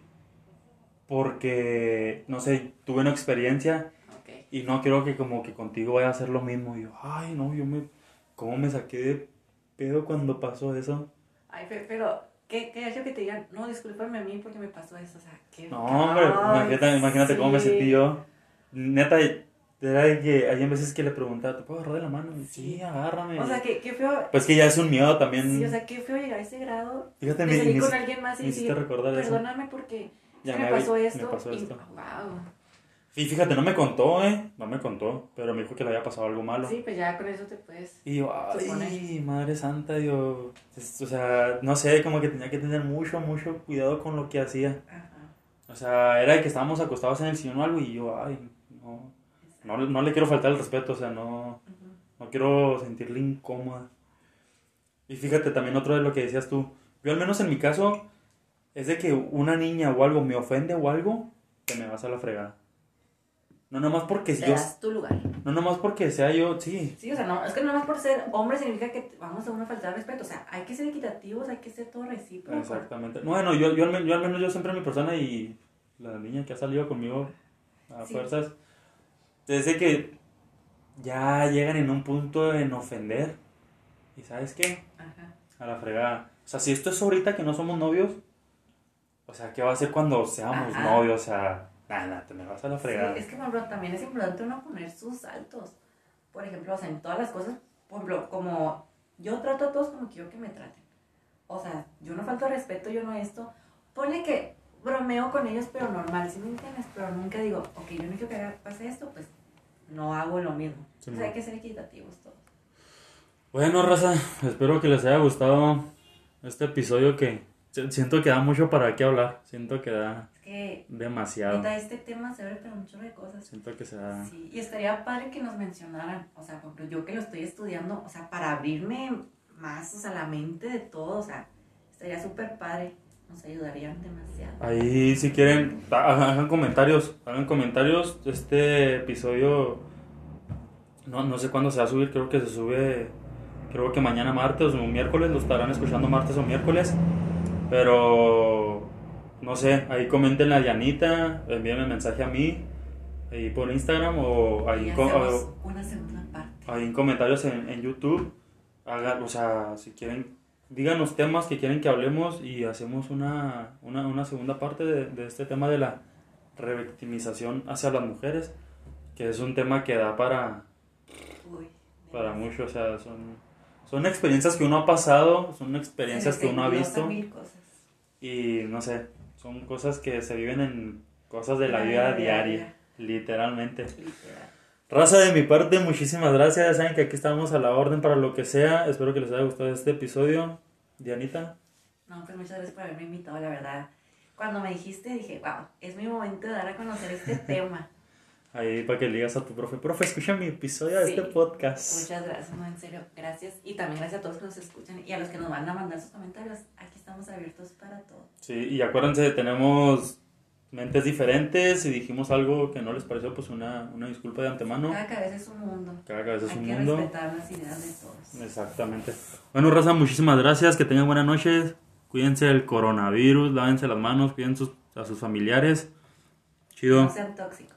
porque, no sé, tuve una experiencia Ok. y no quiero que como que contigo vaya a hacer lo mismo. Y yo, ay, no, yo me, ¿cómo me saqué de pedo cuando pasó eso? Ay, pe- pero, ¿qué, qué hecho que te digan? No, discúlpame a mí porque me pasó eso, o sea, qué... No, hombre, imagínate, imagínate cómo me sentí yo. Neta, era que hay veces que le preguntaba, ¿te puedo agarrar de la mano? Sí. sí, agárrame. O sea, qué, qué feo... Pues que ya es un miedo también. Sí, o sea, qué feo llegar a ese grado Fíjate, de me, salir me con alguien más y me decir, perdóname porque Ya me, me pasó me esto. pasó y, esto. wow. Y fíjate, no me contó, ¿eh? No me contó, pero me dijo que le había pasado algo malo. Sí, pues ya con eso te puedes... Y yo, ay, madre santa, yo, es- o sea, no sé, como que tenía que tener mucho, mucho cuidado con lo que hacía. Ajá. O sea, era de que estábamos acostados en el sillón o algo y yo, ay, no, no, no le quiero faltar el respeto, o sea, no, no quiero sentirle incómoda. Y fíjate también otro de lo que decías tú, yo al menos en mi caso, es de que una niña o algo me ofende o algo, te me vas a la fregada. No nomás porque Te yo, das tu lugar. no nomás porque sea yo, sí, Sí, o sea, no, es que no más por ser hombre significa que vamos a una falta de respeto. O sea, hay que ser equitativos, hay que ser todo recíproco. Exactamente. Bueno, yo, yo, yo al menos yo siempre mi persona y la niña que ha salido conmigo a Sí. fuerzas, desde que ya llegan en un punto en ofender. ¿Y sabes qué? Ajá. A la fregada. O sea, si esto es ahorita que no somos novios, o sea, ¿qué va a ser cuando seamos Ajá. novios? O sea, nada, te me vas a la Sí, fregada. es que, por ejemplo, también es importante uno poner sus saltos. Por ejemplo, o sea, en todas las cosas, por ejemplo, como yo trato a todos como quiero que me traten. O sea, yo no falto al respeto, yo no esto. Ponle que bromeo con ellos, pero normal, ¿sí me entiendes? Pero nunca digo, ok, yo no quiero que haga- pase esto, pues no hago lo mismo. Sí, o sea, hay que ser equitativos todos. Bueno, raza, espero que les haya gustado este episodio que si- siento que da mucho para qué hablar. Siento que da que, demasiado. neta, este tema se abre para un chorro de cosas. Siento que se da... Sí, y estaría padre que nos mencionaran, o sea, por ejemplo, yo que lo estoy estudiando, o sea, para abrirme más, o sea, la mente de todo, o sea, estaría súper padre, nos ayudarían demasiado. Ahí si quieren, ha- hagan comentarios, hagan comentarios. Este episodio, no, no sé cuándo se va a subir, creo que se sube, creo que mañana martes o miércoles, lo estarán escuchando martes o miércoles. Pero, no sé, ahí comenten a Dianita, envíenme mensaje a mí, ahí por Instagram o ahí, o- una segunda parte. ahí en comentarios en, en YouTube. Hagan, o sea, si quieren, díganos temas que quieren que hablemos y hacemos una, una, una segunda parte de, de este tema de la revictimización hacia las mujeres, que es un tema que da para, Uy, para mucho, o sea, son, son experiencias que uno ha pasado, son experiencias que uno ha visto mil cosas. y no sé, son cosas que se viven en cosas de la La vida vida diaria, literalmente. Literal. Raza de mi parte, muchísimas gracias. Ya saben que aquí estamos a la orden para lo que sea. Espero que les haya gustado este episodio. Dianita. No, pues muchas gracias por haberme invitado, la verdad. Cuando me dijiste, dije, wow, es mi momento de dar a conocer este tema. Ahí para que le digas a tu profe, profe, escucha mi episodio de Sí. este podcast. Muchas gracias, no, en serio, gracias. Y también gracias a todos que nos escuchan y a los que nos van a mandar sus comentarios. Aquí estamos abiertos para todo. Sí, y acuérdense, tenemos mentes diferentes. Si dijimos algo que no les pareció, pues una, una disculpa de antemano. Cada cabeza es un mundo. Cada cabeza es Hay un que mundo. respetar las ideas de todos. Exactamente. Bueno, Raza, muchísimas gracias. Que tengan buenas noches. Cuídense del coronavirus. Lávense las manos. Cuiden sus- a sus familiares. Chido. No sean tóxicos.